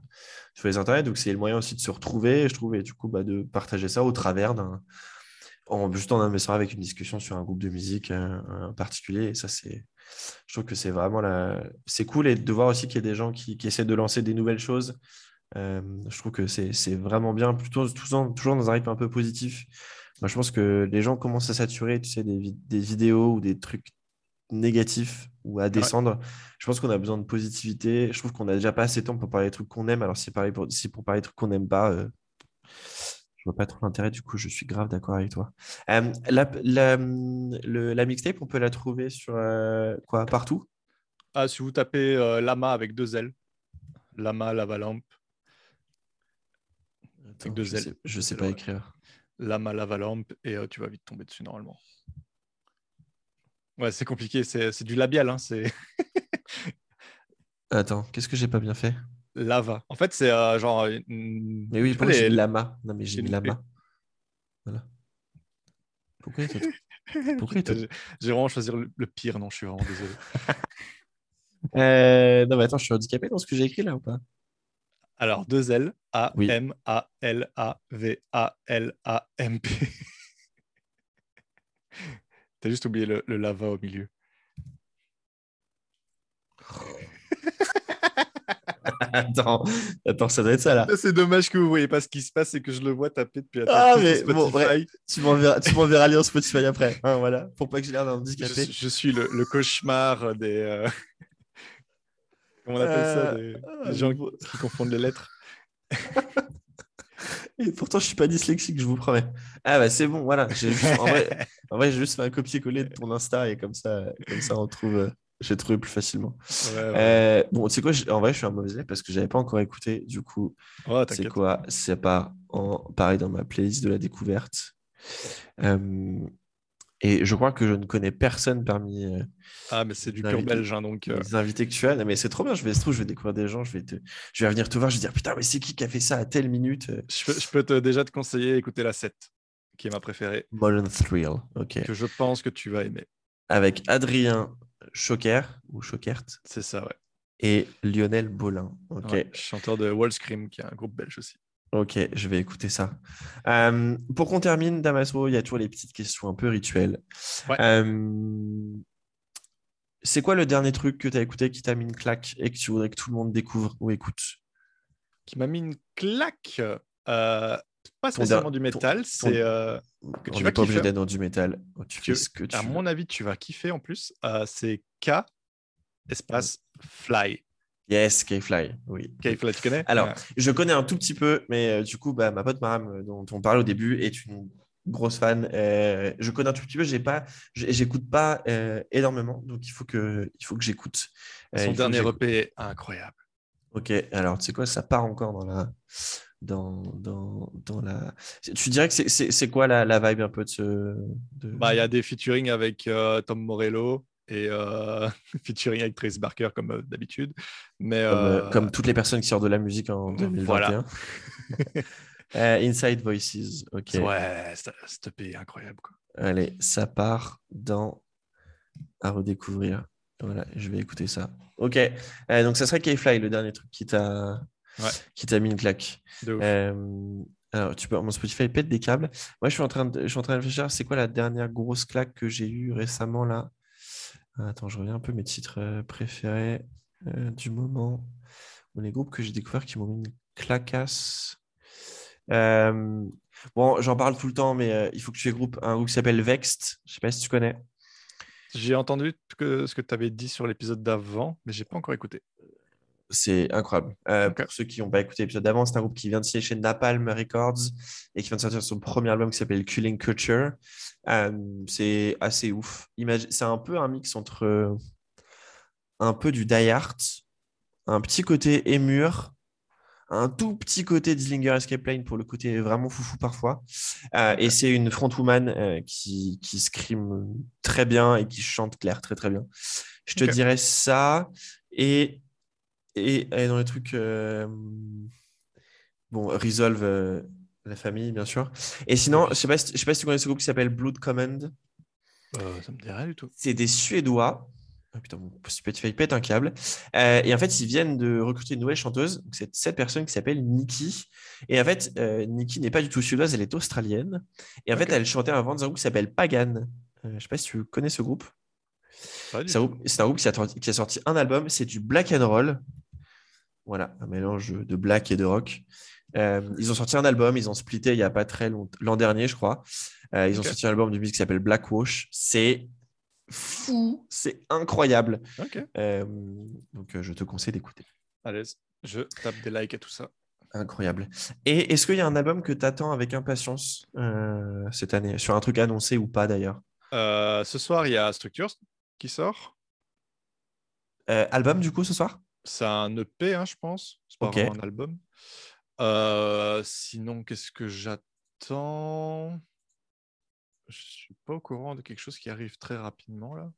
sur les internets. Donc, c'est le moyen aussi de se retrouver, je trouve, et du coup, bah, de partager ça au travers d'un. En, juste en investissant avec une discussion sur un groupe de musique euh, en particulier. Et ça, c'est. Je trouve que c'est vraiment la. C'est cool et de voir aussi qu'il y a des gens qui, qui essaient de lancer des nouvelles choses. Euh, je trouve que c'est vraiment bien, plutôt toujours, toujours dans un rythme un peu positif. Moi, je pense que les gens commencent à saturer, tu sais, des, des vidéos ou des trucs négatifs ou à descendre. Je pense qu'on a besoin de positivité. Je trouve qu'on a déjà pas assez de temps pour parler des trucs qu'on aime. Alors, si, pareil pour, si pour parler des trucs qu'on n'aime pas, euh, je vois pas trop l'intérêt. Du coup, je suis grave d'accord avec toi. Euh, la, la, le- la mixtape, on peut la trouver sur euh, quoi partout? Ah, si vous tapez euh, Lama avec deux L, Lama, Lava Lamp, Attends, deux je L. sais, je sais pas écrire. Lama, Lava Lamp, et tu vas vite tomber dessus normalement. Ouais, c'est compliqué, c'est du labial, hein, c'est Attends, qu'est-ce que j'ai pas bien fait? Lava. En fait, c'est euh, genre. une- Mais oui, pourquoi j'ai les- mis lama? Non, mais j'ai mis lama. Voilà. Pourquoi Pourquoi J'ai j'ai vraiment choisi le, le pire, non, je suis vraiment désolé. Euh, Non, mais attends, je suis handicapé dans ce que j'ai écrit là ou pas? Alors, deux L, A, Oui. M, A, L, A, V, A, L, A, M, P. T'as juste oublié le, le lava au milieu. Attends, attends, ça doit être ça là. C'est dommage que vous voyez pas ce qui se passe et que je le vois taper depuis la Ah, mais bon, bref. Tu m'enverras, tu m'enverras lien Spotify après. hein, voilà, pour pas que j'ai l'air d'un je, handicapé. suis- je suis le, le cauchemar des. euh, Comment on appelle ça Euh, Des, ah, des gens bon. qui confondent les lettres. Et pourtant, je suis pas dyslexique, je vous promets. Ah bah c'est bon, voilà. Juste- en vrai, j'ai juste fait un copier-coller de ton Insta et comme ça, comme ça, on trouve. euh, J'ai trouvé plus facilement. Ouais, ouais. Euh, bon, tu sais quoi, en vrai, je suis un mauvais élève parce que j'avais pas encore écouté. Du coup, Ouais, c'est quoi? C'est pas en pareil dans ma playlist de la découverte. Euh, et je crois que je ne connais personne parmi euh, Ah, mais c'est du les pur invités- belge, hein, donc. euh, les invités que tu as. Non, mais c'est trop bien. Je vais se je vais découvrir des gens. Je vais te, je vais venir te voir. Je vais dire putain, mais c'est qui qui a fait ça à telle minute euh, Je peux, je peux te, déjà te conseiller écouter la 7, qui est ma préférée, Modern Thrill. Ok. que je pense que tu vas aimer. Avec Adrien Choquer ou Choquert C'est ça, ouais. et Lionel Bolin. Ok. Ouais, chanteur de Wall Scream, qui est un groupe belge aussi. Ok, je vais écouter ça. Euh, pour qu'on termine, Damaso, il y a toujours les petites questions un peu rituelles. Ouais. Euh, c'est quoi le dernier truc que tu as écouté qui t'a mis une claque et que tu voudrais que tout le monde découvre ou écoute? Qui m'a mis une claque. euh, pas spécialement du métal, c'est. Que On tu n'est vas pas obligé d'être dans du métal. Oh, tu que- fais ce que tu à veux. mon avis, tu vas kiffer en plus. c'est K, espace Fly. Yes, K-Fly, oui. K Fly, tu connais? Alors, Ouais. je connais un tout petit peu, mais euh, du coup, bah, ma pote Maram, euh, dont on parlait au début, est une grosse fan. Euh, je connais un tout petit peu, j'ai pas, j'écoute pas euh, énormément, donc il faut que, il faut que j'écoute. Son dernier. EP est incroyable. Ok, alors tu sais quoi, ça part encore dans la, dans, dans, dans la. Tu dirais que c'est- quoi la, la vibe un peu de ce. de- Bah, Il y a des featuring avec Tom Morello et euh, featuring avec Trace Barker comme euh, d'habitude. Mais comme, euh, euh, comme toutes les personnes qui sortent de la musique en 2021. Voilà. Euh, Inside Voices, ok. ouais, cet cet EP est incroyable. Quoi. Allez, ça part dans à redécouvrir. Voilà, je vais écouter ça. Ok, donc ça serait K-Fly, le dernier truc qui t'a Ouais. qui t'a mis une claque. De ouf. Alors, tu peux, mon Spotify pète des câbles. Moi, je suis en train de, je suis en train de réfléchir. C'est quoi la dernière grosse claque que j'ai eue récemment là? Attends, je reviens un peu mes titres euh, préférés euh, du moment. Ou les groupes que j'ai découverts qui m'ont mis une clacasse. Euh, bon, j'en parle tout le temps, mais il faut que tu égroupes un groupe qui s'appelle Vexed. Je sais pas si tu connais. J'ai entendu ce que tu avais dit sur l'épisode d'avant, mais j'ai pas encore écouté. C'est incroyable. Euh. Pour ceux qui n'ont pas écouté l'épisode d'avant, c'est un groupe qui vient de signer chez Napalm Records et qui vient de sortir son premier album qui s'appelle Killing Culture. Euh, c'est assez ouf. C'est un peu un mix entre euh, un peu du Die Art, un petit côté émur, un tout petit côté Dillinger Escape Plane pour le côté vraiment foufou parfois. Euh, Et c'est une frontwoman euh, qui, qui scream très bien et qui chante clair très très bien. Je te dirais ça. Et, et, et dans les trucs. euh, Bon, Resolve, euh, la famille, bien sûr. Et sinon, je sais pas si, je sais pas si tu connais ce groupe qui s'appelle Blood Command. Euh, ça me dit rien du tout. C'est des Suédois. Ah, putain, mon Spotify pète un câble. Euh, et en fait, ils viennent de recruter une nouvelle chanteuse. Donc, C'est cette personne qui s'appelle Nikki. Et en fait, euh, Nikki n'est pas du tout suédoise, elle est australienne. Et en fait, elle chantait avant dans un groupe qui s'appelle Pagan. Je sais pas si tu connais ce groupe. C'est un groupe, c'est un groupe qui a, sorti- qui a sorti un album, c'est du black and roll. Voilà, un mélange de black et de rock. Euh, ils ont sorti un album, ils ont splitté il n'y a pas très longtemps, l'an dernier, je crois. Euh, ils ont sorti un album de musique qui s'appelle Black Wash. C'est fou, c'est incroyable. Euh, donc, je te conseille d'écouter. allez, je tape des likes et tout ça. Incroyable. Et est-ce qu'il y a un album que tu attends avec impatience cette année? Sur un truc annoncé ou pas d'ailleurs? Ce soir, il y a Structures qui sort. Euh, Album du coup ce soir? C'est un EP, hein, je pense. C'est pas vraiment un album. Euh, sinon, qu'est-ce que j'attends? Je suis pas au courant de quelque chose qui arrive très rapidement là.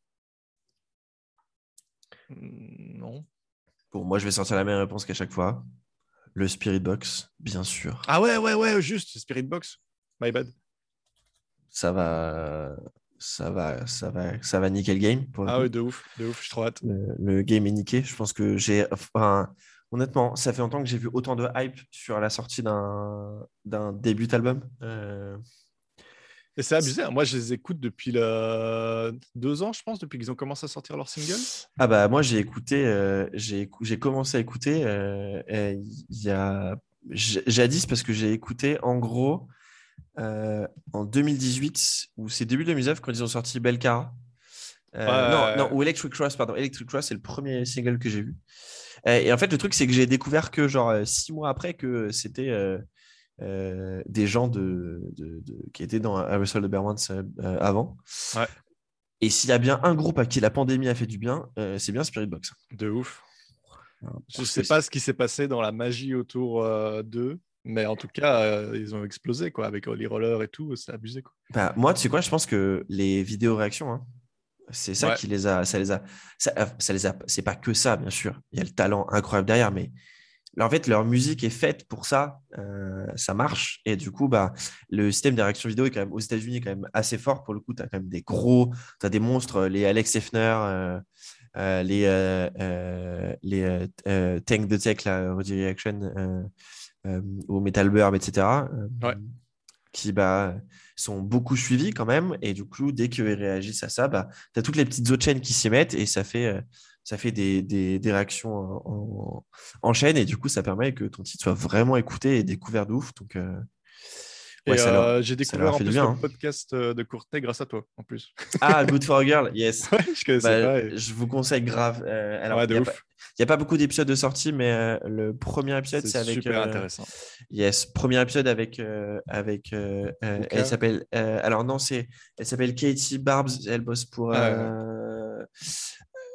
Hmm, Non. Bon, moi je vais sortir la même réponse qu'à chaque fois. Le Spirit Box, bien sûr. Ah ouais, ouais, ouais, juste Spirit Box. My bad. ça va, ça va, ça va, ça va niquer le game. Pour Ah ouais, de ouf, de ouf, je suis trop hâte. le, le game est niqué. Je pense que j'ai, enfin, honnêtement, ça fait longtemps que j'ai vu autant de hype sur la sortie d'un début d'album. Euh, Et c'est abusé. hein. Moi, je les écoute depuis le... deux ans, je pense, depuis qu'ils ont commencé à sortir leur single. Ah bah moi j'ai écouté, euh, j'ai commencé à écouter euh, il y a jadis parce que j'ai écouté en gros euh, en 2018 ou c'est début 2019 quand ils ont sorti Belcara. Euh, non, non, ou Electric Cross, pardon. Electric Cross, c'est le premier single que j'ai vu. Et en fait, le truc, c'est que j'ai découvert que, genre, euh, six mois après, que c'était euh, des gens de, de- de- qui étaient dans Aerosol de euh, avant. Ouais. Et s'il y a bien un groupe à qui la pandémie a fait du bien, c'est bien Spirit Box. De ouf. Je Parce sais pas ce qui s'est passé dans la magie autour d'eux, mais en tout cas, euh, ils ont explosé quoi, avec les rollers et tout, c'est abusé. Quoi. Bah, moi, tu sais quoi, je pense que les vidéos réactions, hein, c'est ça Ouais. qui les a, ça les a, ça, euh, ça les a, c'est pas que ça, bien sûr. Il y a le talent incroyable derrière, mais en fait, leur musique est faite pour ça, euh, ça marche. Et du coup, bah, le système des réactions vidéo est quand même aux États-Unis quand même assez fort. Pour le coup, tu as quand même des gros, tu as des monstres, les Alex euh, euh, les, euh, euh, les Tank the Tech, la Reaction, euh, ou Metal Burb, etc. euh, Ouais. Qui bah, sont beaucoup suivis quand même. Et du coup, dès qu'ils réagissent à ça, bah, tu as toutes les petites autres chaînes qui s'y mettent et ça fait, euh, ça fait des, des, des réactions en, en- en chaîne. Et du coup, ça permet que ton titre soit vraiment écouté et découvert de ouf. Donc, euh, ouais, euh, j'ai découvert en plus bien, le hein. podcast euh, de Courtenay grâce à toi, en plus. Ah, Good for a Girl, yes. Ouais, je connaissais Bah, pas. et- Je vous conseille grave. Euh, alors, il n'y a, pas- a beaucoup d'épisodes de sortie, mais euh, le premier épisode, c'est C'est avec. super intéressant. Yes, premier épisode avec. avec elle s'appelle. alors, non, c'est. Elle s'appelle Katie Barbs. Elle bosse pour. Ah, euh,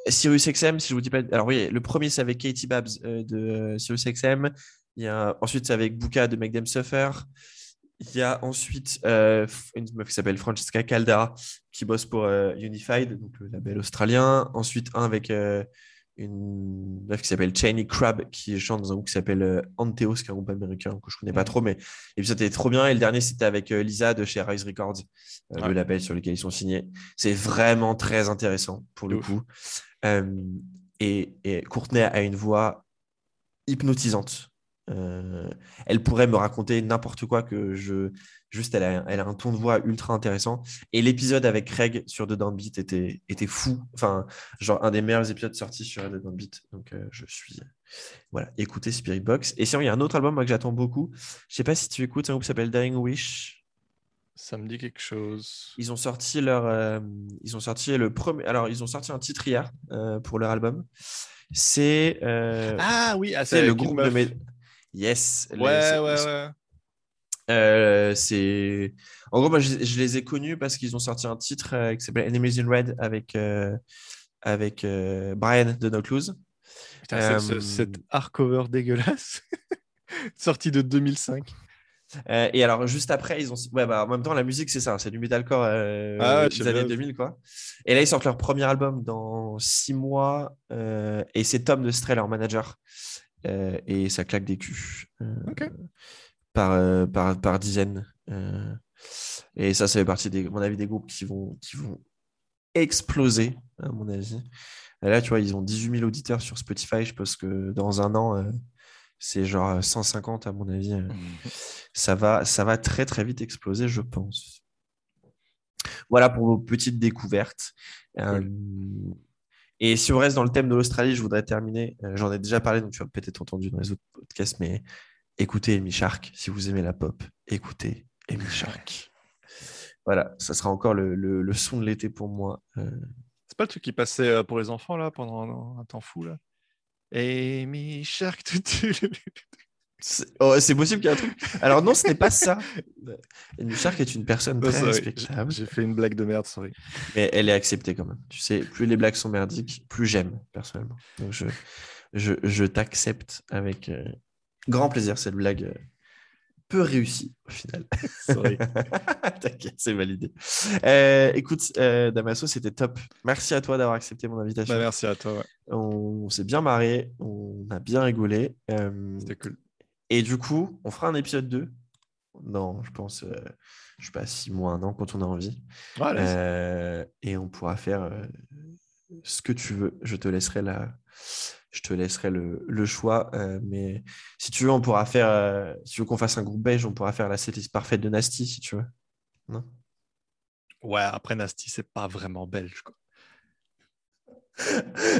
Sirius XM, si je vous dis pas. Alors, oui, le premier, c'est avec Katie Babs de euh, Sirius XM. Il y a, ensuite, c'est avec Buka de Make Them Suffer. Il y a ensuite euh, une meuf qui s'appelle Francesca Caldara qui bosse pour euh, Unified, donc le label australien. Ensuite, un avec euh, une meuf qui s'appelle Cheney Crab qui chante dans un groupe qui s'appelle euh, Anteos, qui est un groupe américain que je connais pas trop, mais l'épisode était trop bien. Et le dernier, c'était avec Lisa de chez Rise Records, Ouais. le label sur lequel ils sont signés. C'est vraiment très intéressant pour le ouf. coup. Et, et Courtenay a une voix hypnotisante. Euh, elle pourrait me raconter n'importe quoi que je. Juste, elle a, elle a un ton de voix ultra intéressant. Et l'épisode avec Craig sur The Downbeat était, était fou. Enfin, genre un des meilleurs épisodes sortis sur The Downbeat. Donc, euh, je suis. Voilà, écoutez Spirit Box. Et sinon, il y a un autre album moi, que j'attends beaucoup. Je sais pas si tu écoutes un groupe qui s'appelle Dying Wish. Ça me dit quelque chose. Ils ont sorti leur, euh, ils ont sorti le premier. Alors, ils ont sorti un titre hier pour leur album. C'est Ah oui, ah, c'est le groupe de. Yes. les- Ouais, c'est- ouais, ouais. euh, c'est. En gros, moi, je, je les ai connus parce qu'ils ont sorti un titre euh, qui s'appelle Enemies in Red avec euh, avec euh, Brian de No Clues. Putain, c'est- Euh, ce- cet hardcover dégueulasse. Sorti de 2005. Euh, et alors, juste après, ils ont. Ouais, bah, en même temps, la musique, c'est ça, c'est du metalcore Ah des années bien. 2000, quoi. Et là, ils sortent leur premier album dans six mois. et c'est Tom de Stray, leur manager. Euh, et ça claque des culs. euh. Par, euh, par, par dizaines. Et ça, ça fait partie, des, à mon avis, des groupes qui vont, qui vont exploser, à mon avis. Et là, tu vois, ils ont 18 000 auditeurs sur Spotify. Je pense que dans un an, c'est genre 150, à mon avis. euh, ça va, ça va très très vite exploser, je pense. Voilà pour vos petites découvertes. Euh, et si on reste dans le thème de l'Australie, je voudrais terminer. euh, J'en ai déjà parlé, donc tu as peut-être entendu dans les autres podcasts, mais écoutez Amy Shark. Si vous aimez la pop, écoutez Amy Shark. Voilà, ça sera encore le, le- le son de l'été pour moi. Euh, C'est pas le truc qui passait euh, pour les enfants là pendant un, un temps fou là? Amy Shark. c'est oh, c'est possible qu'il y ait un truc. Alors non, ce n'est pas ça. Amy Shark est une personne Non, très respectable. J'ai fait une blague de merde, sorry. Mais elle est acceptée quand même. Tu sais, plus les blagues sont merdiques, plus j'aime, personnellement. Donc je, je, je t'accepte avec euh, grand plaisir cette blague euh, peu réussie, au final. Sorry. T'inquiète, c'est validé. Euh, écoute, euh, Damaso, c'était top. Merci à toi d'avoir accepté mon invitation. Bah, merci à toi. ouais. On s'est bien marré, on a bien rigolé. C'était cool. Et du coup, on fera un épisode 2. Non, je pense, euh, je sais pas, six mois, un an, quand on a envie. Allez, Euh, et on pourra faire euh, ce que tu veux. Je te laisserai la, je te laisserai le, le choix. euh, mais si tu veux, on pourra faire. si tu veux qu'on fasse un groupe beige, on pourra faire la setlist parfaite de Nasty, si tu veux. Non? Ouais, après Nasty, c'est pas vraiment belge. Quoi.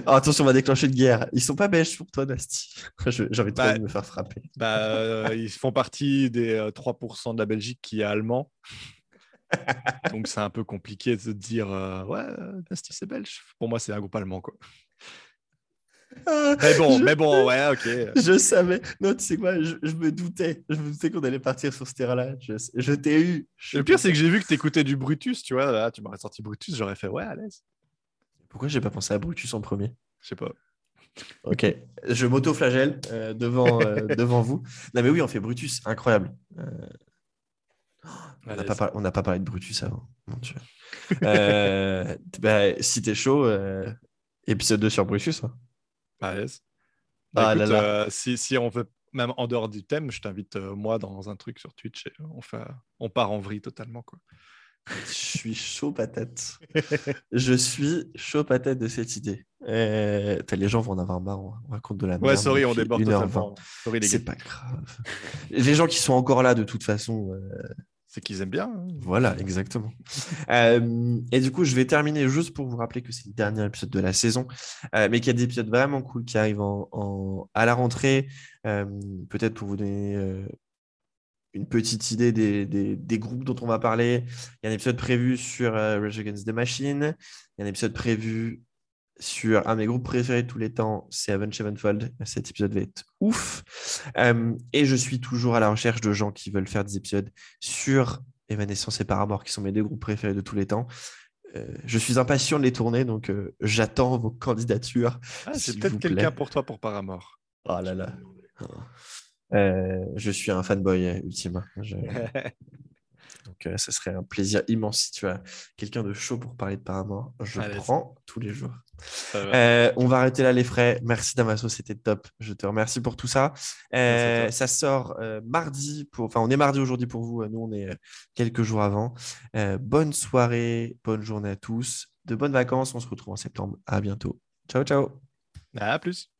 Oh, attention, on va déclencher une guerre. Ils sont pas belges pour toi, Nasty. J'ai envie de Bah, me faire frapper. Bah, euh, ils font partie des euh, 3% de la Belgique qui est allemand. Donc c'est un peu compliqué de se dire euh, ouais, euh, Nasty c'est belge. Pour moi, c'est un groupe allemand quoi. Mais bon, je, mais bon, ouais, ok. Je savais. Non, tu sais quoi, je, je me doutais. Je me doutais qu'on allait partir sur ce terrain-là. Je, je t'ai eu. Le pire, c'est que j'ai vu que t'écoutais du Brutus, tu vois. Là, tu m'aurais sorti Brutus, j'aurais fait ouais, à l'aise. Pourquoi j'ai pas pensé à Brutus en premier? Je sais pas. Ok, je m'auto-flagelle euh, devant, euh, devant vous. Non, mais oui, on fait Brutus, incroyable. Euh, on n'a pas, par- parlé de Brutus avant. Mon Dieu. Bah, si t'es chaud, épisode 2 sur Brutus. hein. L'aise. Ah Bah, écoute, là là. si, si on veut, même en dehors du thème, je t'invite moi dans un truc sur Twitch et on, fait, on part en vrille totalement. Quoi. Je suis chaud patate. je suis chaud patate de cette idée. Euh, les gens vont en avoir marre. On on raconte de la merde. Ouais, sorry, on déborde 1h20. totalement. C'est pas grave. Les gens qui sont encore là, de toute façon, euh, C'est qu'ils aiment bien. hein. Voilà, exactement. Euh, et du coup, je vais terminer juste pour vous rappeler que c'est le dernier épisode de la saison, euh, mais qu'il y a des épisodes vraiment cool qui arrivent en, en- à la rentrée. Euh, Peut-être pour vous donner une petite idée des, des- des groupes dont on va parler. Il y a un épisode prévu sur euh, Rage Against the Machine. Il y a un épisode prévu sur un de mes groupes préférés de tous les temps, c'est Avenged Sevenfold. Cet épisode va être ouf. Euh, et je suis toujours à la recherche de gens qui veulent faire des épisodes sur Evanescence et Paramore, qui sont mes deux groupes préférés de tous les temps. Euh, je suis impatient de les tourner, donc euh, j'attends vos candidatures. Ah, c'est peut-être quelqu'un pour toi pour Paramore. Oh là là. Euh, je suis un fanboy ultime. Je- Donc, euh, ce serait un plaisir immense si tu as quelqu'un de chaud pour parler de Paramore. Je Allez. prends tous les jours. Euh, on va arrêter là les frais. Merci Damaso, c'était top. Je te remercie pour tout ça. Euh, ça sort mardi. Pour... Enfin, on est mardi aujourd'hui pour vous. Nous, on est quelques jours avant. Bonne soirée, bonne journée à tous. De bonnes vacances. On se retrouve en septembre. À bientôt. Ciao, ciao. À plus.